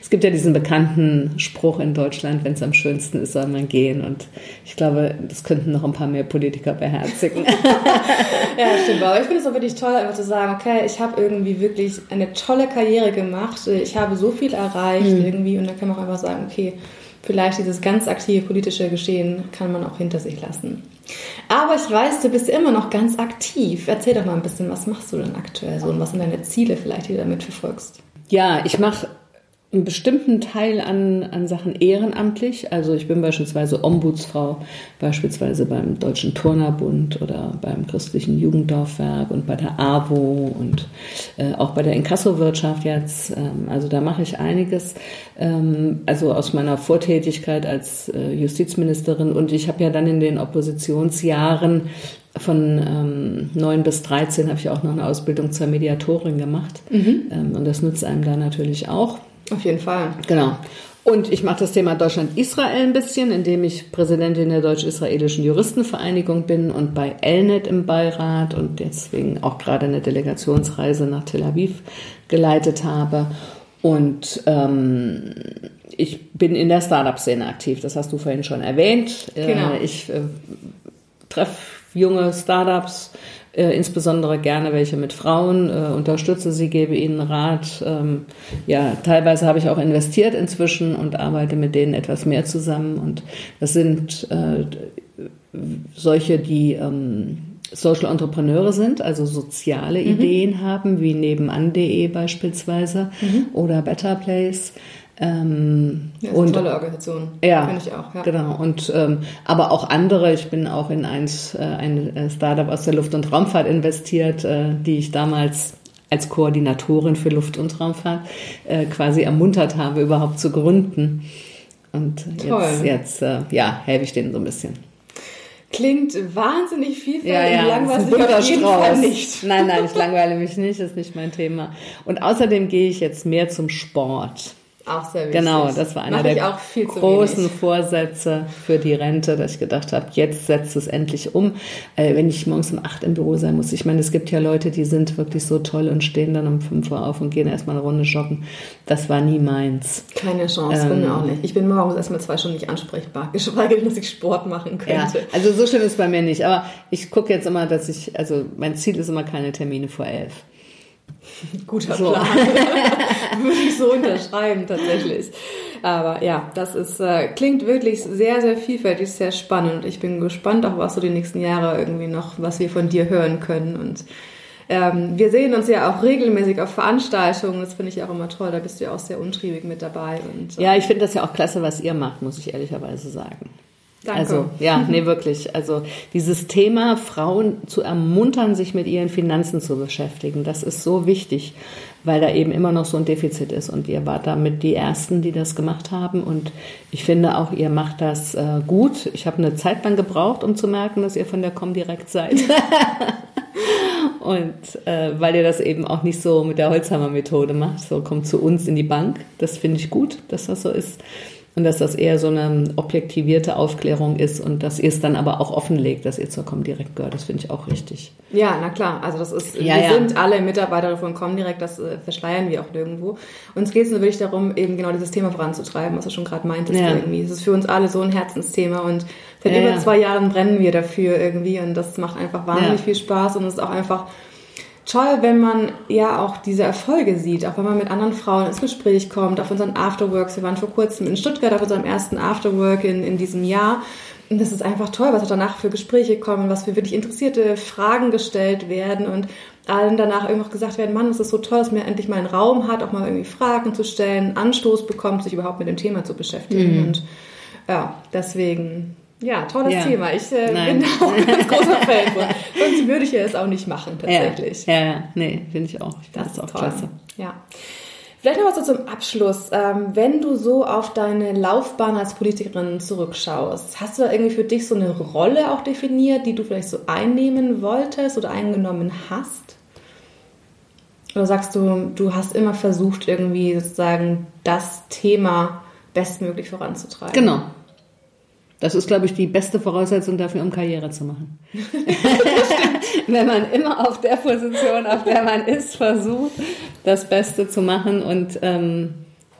S2: Es gibt ja diesen bekannten Spruch in Deutschland, wenn es am schönsten ist, soll man gehen. Und ich glaube, das könnten noch ein paar mehr Politiker beherzigen. <laughs> <laughs>
S1: ja, stimmt. Aber ich finde es auch wirklich toll, einfach zu sagen, okay, ich habe irgendwie wirklich eine tolle Karriere gemacht. Ich habe so viel erreicht mhm. irgendwie. Und dann kann man auch einfach sagen, okay, vielleicht dieses ganz aktive politische Geschehen kann man auch hinter sich lassen. Aber ich weiß, du bist immer noch ganz aktiv. Erzähl doch mal ein bisschen, was machst du denn aktuell so und was sind deine Ziele vielleicht, die du damit verfolgst?
S2: Ja, ich mache einen bestimmten Teil an, an Sachen ehrenamtlich. Also ich bin beispielsweise Ombudsfrau, beispielsweise beim Deutschen Turnerbund oder beim Christlichen Jugenddorfwerk und bei der AWO und äh, auch bei der Inkassowirtschaft jetzt. Ähm, also da mache ich einiges. Ähm, also aus meiner Vortätigkeit als äh, Justizministerin und ich habe ja dann in den Oppositionsjahren von ähm, 9 bis 13 habe ich auch noch eine Ausbildung zur Mediatorin gemacht. Mhm. Ähm, und das nützt einem da natürlich auch.
S1: Auf jeden Fall.
S2: Genau. Und ich mache das Thema Deutschland-Israel ein bisschen, indem ich Präsidentin der Deutsch-Israelischen Juristenvereinigung bin und bei Elnet im Beirat und deswegen auch gerade eine Delegationsreise nach Tel Aviv geleitet habe. Und ähm, ich bin in der Startup-Szene aktiv, das hast du vorhin schon erwähnt. Äh, genau. ich äh, treffe junge Startups, äh, insbesondere gerne welche mit Frauen, äh, unterstütze sie, gebe ihnen Rat. Ähm, ja, teilweise habe ich auch investiert inzwischen und arbeite mit denen etwas mehr zusammen. Und das sind äh, solche, die ähm, Social Entrepreneure sind, also soziale mhm. Ideen haben, wie nebenan.de beispielsweise mhm. oder Better Place.
S1: Ähm, ja, und, eine tolle Organisation.
S2: Ja, finde ich auch. Ja. Genau. Und ähm, aber auch andere. Ich bin auch in eins, äh, ein äh, Startup aus der Luft- und Raumfahrt investiert, äh, die ich damals als Koordinatorin für Luft- und Raumfahrt äh, quasi ermuntert habe, überhaupt zu gründen. Und Toll. jetzt, jetzt äh, ja, helfe ich denen so ein bisschen.
S1: Klingt wahnsinnig vielfältig ja,
S2: ja, und langweilig auf jeden Strauß. Fall nicht. Nein, nein, ich langweile mich nicht, ist nicht mein Thema. Und außerdem gehe ich jetzt mehr zum Sport.
S1: Auch sehr wichtig.
S2: Genau, das war einer der großen Vorsätze für die Rente, dass ich gedacht habe, jetzt setzt es endlich um. Äh, wenn ich morgens um acht im Büro sein muss. Ich meine, es gibt ja Leute, die sind wirklich so toll und stehen dann um fünf Uhr auf und gehen erstmal eine Runde joggen. Das war nie meins.
S1: Keine Chance, ähm, mir auch nicht. Ich bin morgens erstmal zwei Stunden nicht ansprechbar, <laughs> geschweige denn, dass ich Sport machen könnte. Ja,
S2: also so schlimm ist es bei mir nicht. Aber ich gucke jetzt immer, dass ich, also mein Ziel ist immer keine Termine vor elf. <laughs>
S1: Guter so. Plan. <laughs> Würde ich so unterschreiben, tatsächlich. Aber ja, das ist, äh, klingt wirklich sehr, sehr vielfältig, sehr spannend. Ich bin gespannt, auch was so die nächsten Jahre irgendwie noch, was wir von dir hören können. Und ähm, wir sehen uns ja auch regelmäßig auf Veranstaltungen. Das finde ich auch immer toll. Da bist du ja auch sehr untriebig mit dabei. Und,
S2: ja, ich finde das ja auch klasse, was ihr macht, muss ich ehrlicherweise sagen. Danke. Also ja, nee, <laughs> wirklich. Also dieses Thema, Frauen zu ermuntern, sich mit ihren Finanzen zu beschäftigen, das ist so wichtig, weil da eben immer noch so ein Defizit ist. Und ihr wart damit die Ersten, die das gemacht haben. Und ich finde auch, ihr macht das äh, gut. Ich habe eine Zeit lang gebraucht, um zu merken, dass ihr von der Comdirect seid. <laughs> Und äh, weil ihr das eben auch nicht so mit der Holzhammer-Methode macht, so kommt zu uns in die Bank. Das finde ich gut, dass das so ist und dass das eher so eine objektivierte Aufklärung ist und dass ihr es dann aber auch offenlegt, dass ihr zur Comdirect gehört. Das finde ich auch richtig.
S1: Ja, na klar. Also das ist, ja, wir ja. sind alle Mitarbeiter von Comdirect, das äh, verschleiern wir auch nirgendwo. Uns geht es nur wirklich darum, eben genau dieses Thema voranzutreiben, was du schon gerade meintest ja. irgendwie. Es ist für uns alle so ein Herzensthema und seit über zwei Jahren brennen wir dafür irgendwie und das macht einfach wahnsinnig viel Spaß und es ist auch einfach toll, wenn man ja auch diese Erfolge sieht, auch wenn man mit anderen Frauen ins Gespräch kommt, auf unseren Afterworks. Wir waren vor kurzem in Stuttgart auf unserem ersten Afterwork in, in diesem Jahr. Und das ist einfach toll, was danach für Gespräche kommen, was für wirklich interessierte Fragen gestellt werden und allen danach irgendwie auch gesagt werden, Mann, es ist so toll, dass man endlich mal einen Raum hat, auch mal irgendwie Fragen zu stellen, Anstoß bekommt, sich überhaupt mit dem Thema zu beschäftigen. Mhm. Und ja, deswegen ja, tolles ja. Thema. Ich äh, bin <laughs> auch ein ganz großer Fan von. Sonst würde ich ja es auch nicht machen, tatsächlich.
S2: Ja, ja, nee, finde ich auch. Ich das, das ist auch toll. klasse.
S1: Ja. Vielleicht noch was so zum Abschluss. Ähm, wenn du so auf deine Laufbahn als Politikerin zurückschaust, hast du da irgendwie für dich so eine Rolle auch definiert, die du vielleicht so einnehmen wolltest oder eingenommen hast? Oder sagst du, du hast immer versucht, irgendwie sozusagen das Thema bestmöglich voranzutreiben?
S2: Genau, das ist, glaube ich, die beste Voraussetzung dafür, um Karriere zu machen. <laughs> Wenn man immer auf der Position, auf der man ist, versucht, das Beste zu machen und ähm,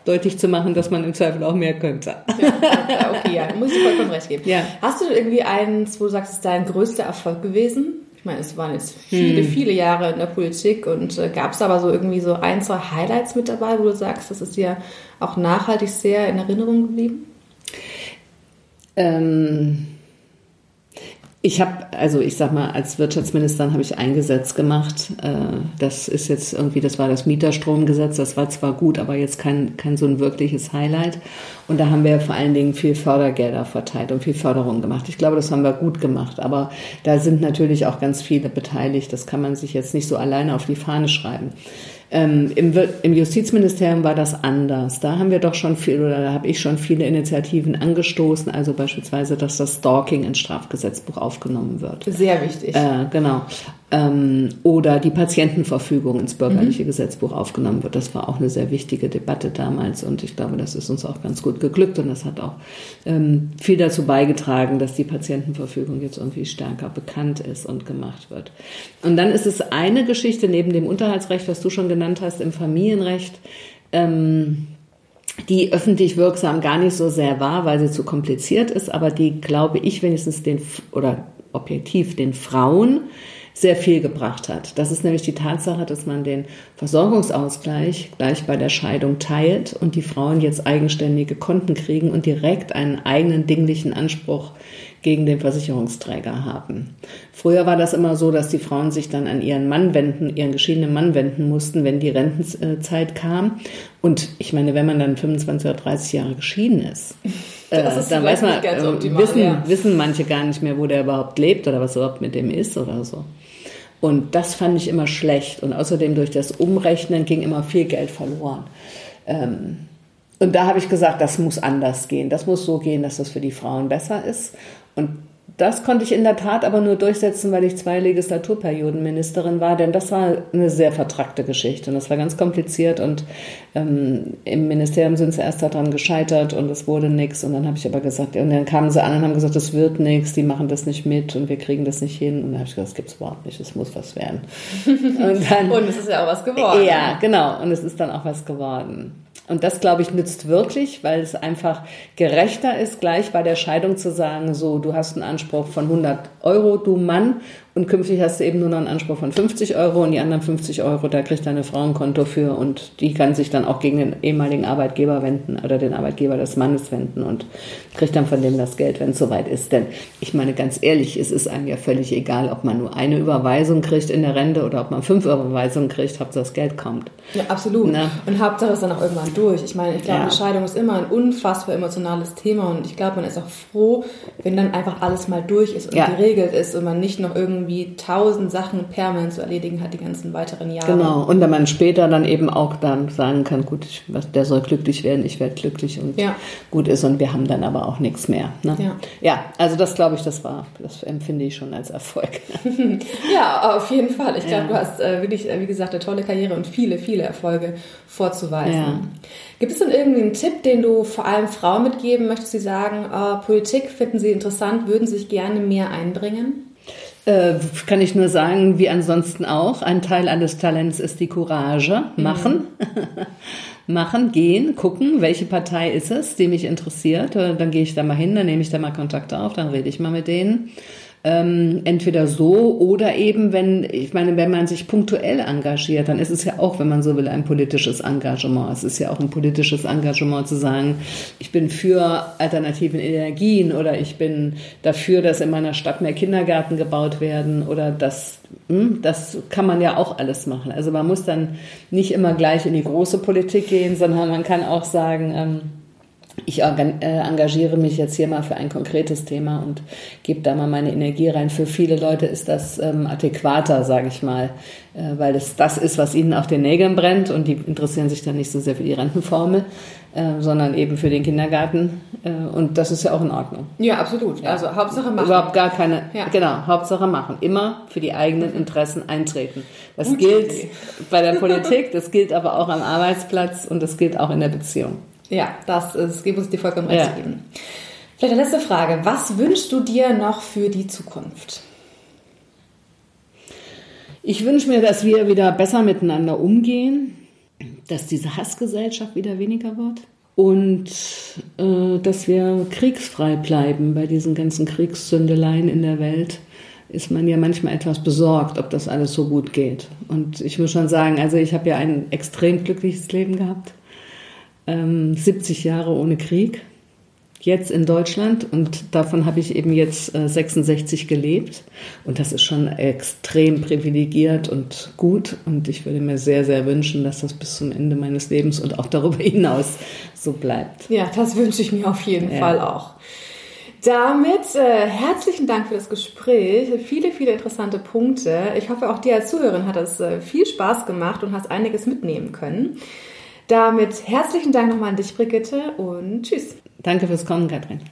S2: deutlich zu machen, dass man im Zweifel auch mehr könnte.
S1: Ja, okay, ja, muss ich vollkommen recht geben.
S2: Ja.
S1: Hast du irgendwie eins, wo du sagst, es ist dein größter Erfolg gewesen? Ich meine, es waren jetzt viele, hm. viele Jahre in der Politik und äh, gab es aber so irgendwie so ein, zwei Highlights mit dabei, wo du sagst, das ist dir auch nachhaltig sehr in Erinnerung geblieben?
S2: Ähm, ich habe, also ich sag mal, als Wirtschaftsministerin habe ich ein Gesetz gemacht. Äh, das ist jetzt irgendwie, das war das Mieterstromgesetz. Das war zwar gut, aber jetzt kein, kein so ein wirkliches Highlight. Und da haben wir vor allen Dingen viel Fördergelder verteilt und viel Förderung gemacht. Ich glaube, das haben wir gut gemacht. Aber da sind natürlich auch ganz viele beteiligt. Das kann man sich jetzt nicht so alleine auf die Fahne schreiben. Ähm, im, im, Justizministerium war das anders. Da haben wir doch schon viel, oder da habe ich schon viele Initiativen angestoßen, also beispielsweise, dass das Stalking ins Strafgesetzbuch aufgenommen wird.
S1: Sehr wichtig.
S2: Äh, genau ähm, oder die Patientenverfügung ins bürgerliche mhm. Gesetzbuch aufgenommen wird. Das war auch eine sehr wichtige Debatte damals und ich glaube, das ist uns auch ganz gut geglückt und das hat auch ähm, viel dazu beigetragen, dass die Patientenverfügung jetzt irgendwie stärker bekannt ist und gemacht wird. Und dann ist es eine Geschichte neben dem Unterhaltsrecht, was du schon genannt hast, im Familienrecht. Ähm, die öffentlich wirksam gar nicht so sehr war, weil sie zu kompliziert ist, aber die, glaube ich, wenigstens den, oder objektiv den Frauen sehr viel gebracht hat. Das ist nämlich die Tatsache, dass man den Versorgungsausgleich gleich bei der Scheidung teilt und die Frauen jetzt eigenständige Konten kriegen und direkt einen eigenen dinglichen Anspruch gegen den Versicherungsträger haben. Früher war das immer so, dass die Frauen sich dann an ihren Mann wenden, ihren geschiedenen Mann wenden mussten, wenn die Rentenzeit kam. Und ich meine, wenn man dann 25 oder 30 Jahre geschieden ist, <laughs> äh, dann weiß man, äh, optimal, wissen, ja. wissen manche gar nicht mehr, wo der überhaupt lebt oder was überhaupt mit dem ist oder so. Und das fand ich immer schlecht. Und außerdem durch das Umrechnen ging immer viel Geld verloren. Ähm, und da habe ich gesagt, das muss anders gehen. Das muss so gehen, dass das für die Frauen besser ist. Und das konnte ich in der Tat aber nur durchsetzen, weil ich zwei Legislaturperioden Ministerin war, denn das war eine sehr vertrackte Geschichte und das war ganz kompliziert und ähm, im Ministerium sind sie erst daran gescheitert und es wurde nichts und dann habe ich aber gesagt, und dann kamen sie an und haben gesagt, es wird nichts, die machen das nicht mit und wir kriegen das nicht hin und dann habe ich gesagt, das gibt es überhaupt nicht, es muss was werden. <laughs>
S1: Und, dann, und es ist ja auch was geworden.
S2: Ja, genau und es ist dann auch was geworden. Und das, glaube ich, nützt wirklich, weil es einfach gerechter ist, gleich bei der Scheidung zu sagen, so, du hast einen Anspruch von 100 Euro, du Mann, und künftig hast du eben nur noch einen Anspruch von 50 Euro und die anderen 50 Euro, da kriegt deine Frau ein Konto für und die kann sich dann auch gegen den ehemaligen Arbeitgeber wenden oder den Arbeitgeber des Mannes wenden und kriegt dann von dem das Geld, wenn es soweit ist. Denn ich meine ganz ehrlich, es ist einem ja völlig egal, ob man nur eine Überweisung kriegt in der Rente oder ob man fünf Überweisungen kriegt, Hauptsache das Geld kommt.
S1: Ja, absolut. Na? Und Hauptsache ist dann auch irgendwann durch. Ich meine, ich glaube, ja. Scheidung ist immer ein unfassbar emotionales Thema und ich glaube, man ist auch froh, wenn dann einfach alles mal durch ist und ja. Geregelt ist und man nicht noch irgendwie tausend Sachen permanent zu erledigen hat die ganzen weiteren Jahre.
S2: Genau, und wenn man später dann eben auch dann sagen kann, gut, ich, der soll glücklich werden, ich werde glücklich und ja. gut ist und wir haben dann aber auch nichts mehr. Ne? Ja. ja, also das glaube ich, das war, das empfinde ich schon als Erfolg. <laughs>
S1: ja, auf jeden Fall. Ich glaube, ja. du hast äh, wirklich, äh, wie gesagt, eine tolle Karriere und viele, viele Erfolge vorzuweisen. Gibt es denn irgendwie einen Tipp, den du vor allem Frauen mitgeben möchtest, die sagen, äh, Politik finden sie interessant, würden sich gerne mehr einbringen?
S2: Äh, kann ich nur sagen, wie ansonsten auch, ein Teil eines Talents ist die Courage. Machen. Mhm. <laughs> Machen, gehen, gucken, welche Partei ist es, die mich interessiert. Äh, dann gehe ich da mal hin, dann nehme ich da mal Kontakt auf, dann rede ich mal mit denen. Ähm, entweder so oder eben, wenn, ich meine, wenn man sich punktuell engagiert, dann ist es ja auch, wenn man so will, ein politisches Engagement. Es ist ja auch ein politisches Engagement zu sagen, ich bin für alternativen Energien oder ich bin dafür, dass in meiner Stadt mehr Kindergärten gebaut werden oder das, hm, das kann man ja auch alles machen. Also man muss dann nicht immer gleich in die große Politik gehen, sondern man kann auch sagen, ähm, ich äh, engagiere mich jetzt hier mal für ein konkretes Thema und gebe da mal meine Energie rein. Für viele Leute ist das ähm, adäquater, sage ich mal, äh, weil es das ist, was ihnen auf den Nägeln brennt und die interessieren sich dann nicht so sehr für die Rentenformel, äh, sondern eben für den Kindergarten. Äh, und das ist ja auch in Ordnung.
S1: Ja, absolut. Ja. Also Hauptsache machen.
S2: Überhaupt gar keine, ja. genau, Hauptsache machen. Immer für die eigenen Interessen eintreten. Das Gute gilt Idee. bei der Politik, <laughs> das gilt aber auch am Arbeitsplatz und das gilt auch in der Beziehung.
S1: Ja, das ist, muss ich dir vollkommen recht ja. geben. Vielleicht eine letzte Frage. Was wünschst du dir noch für die Zukunft?
S2: Ich wünsche mir, dass wir wieder besser miteinander umgehen. dass diese Hassgesellschaft wieder weniger wird und äh, dass wir kriegsfrei bleiben bei diesen ganzen Kriegszündeleien in der Welt ist man ja manchmal etwas besorgt, ob das alles so gut geht. Und ich muss schon sagen, also ich habe ja ein extrem glückliches Leben gehabt. Ähm, 70 Jahre ohne Krieg jetzt in Deutschland und davon habe ich eben jetzt äh, 66 gelebt und das ist schon extrem privilegiert und gut und ich würde mir sehr, sehr wünschen, dass das bis zum Ende meines Lebens und auch darüber <laughs> hinaus so bleibt.
S1: Ja, das wünsche ich mir auf jeden ja. Fall auch. Damit äh, herzlichen Dank für das Gespräch. Viele, viele interessante Punkte. Ich hoffe, auch dir als Zuhörerin hat es äh, viel Spaß gemacht und hast einiges mitnehmen können. Damit herzlichen Dank nochmal an dich, Brigitte, und tschüss.
S2: Danke fürs Kommen, Katrin.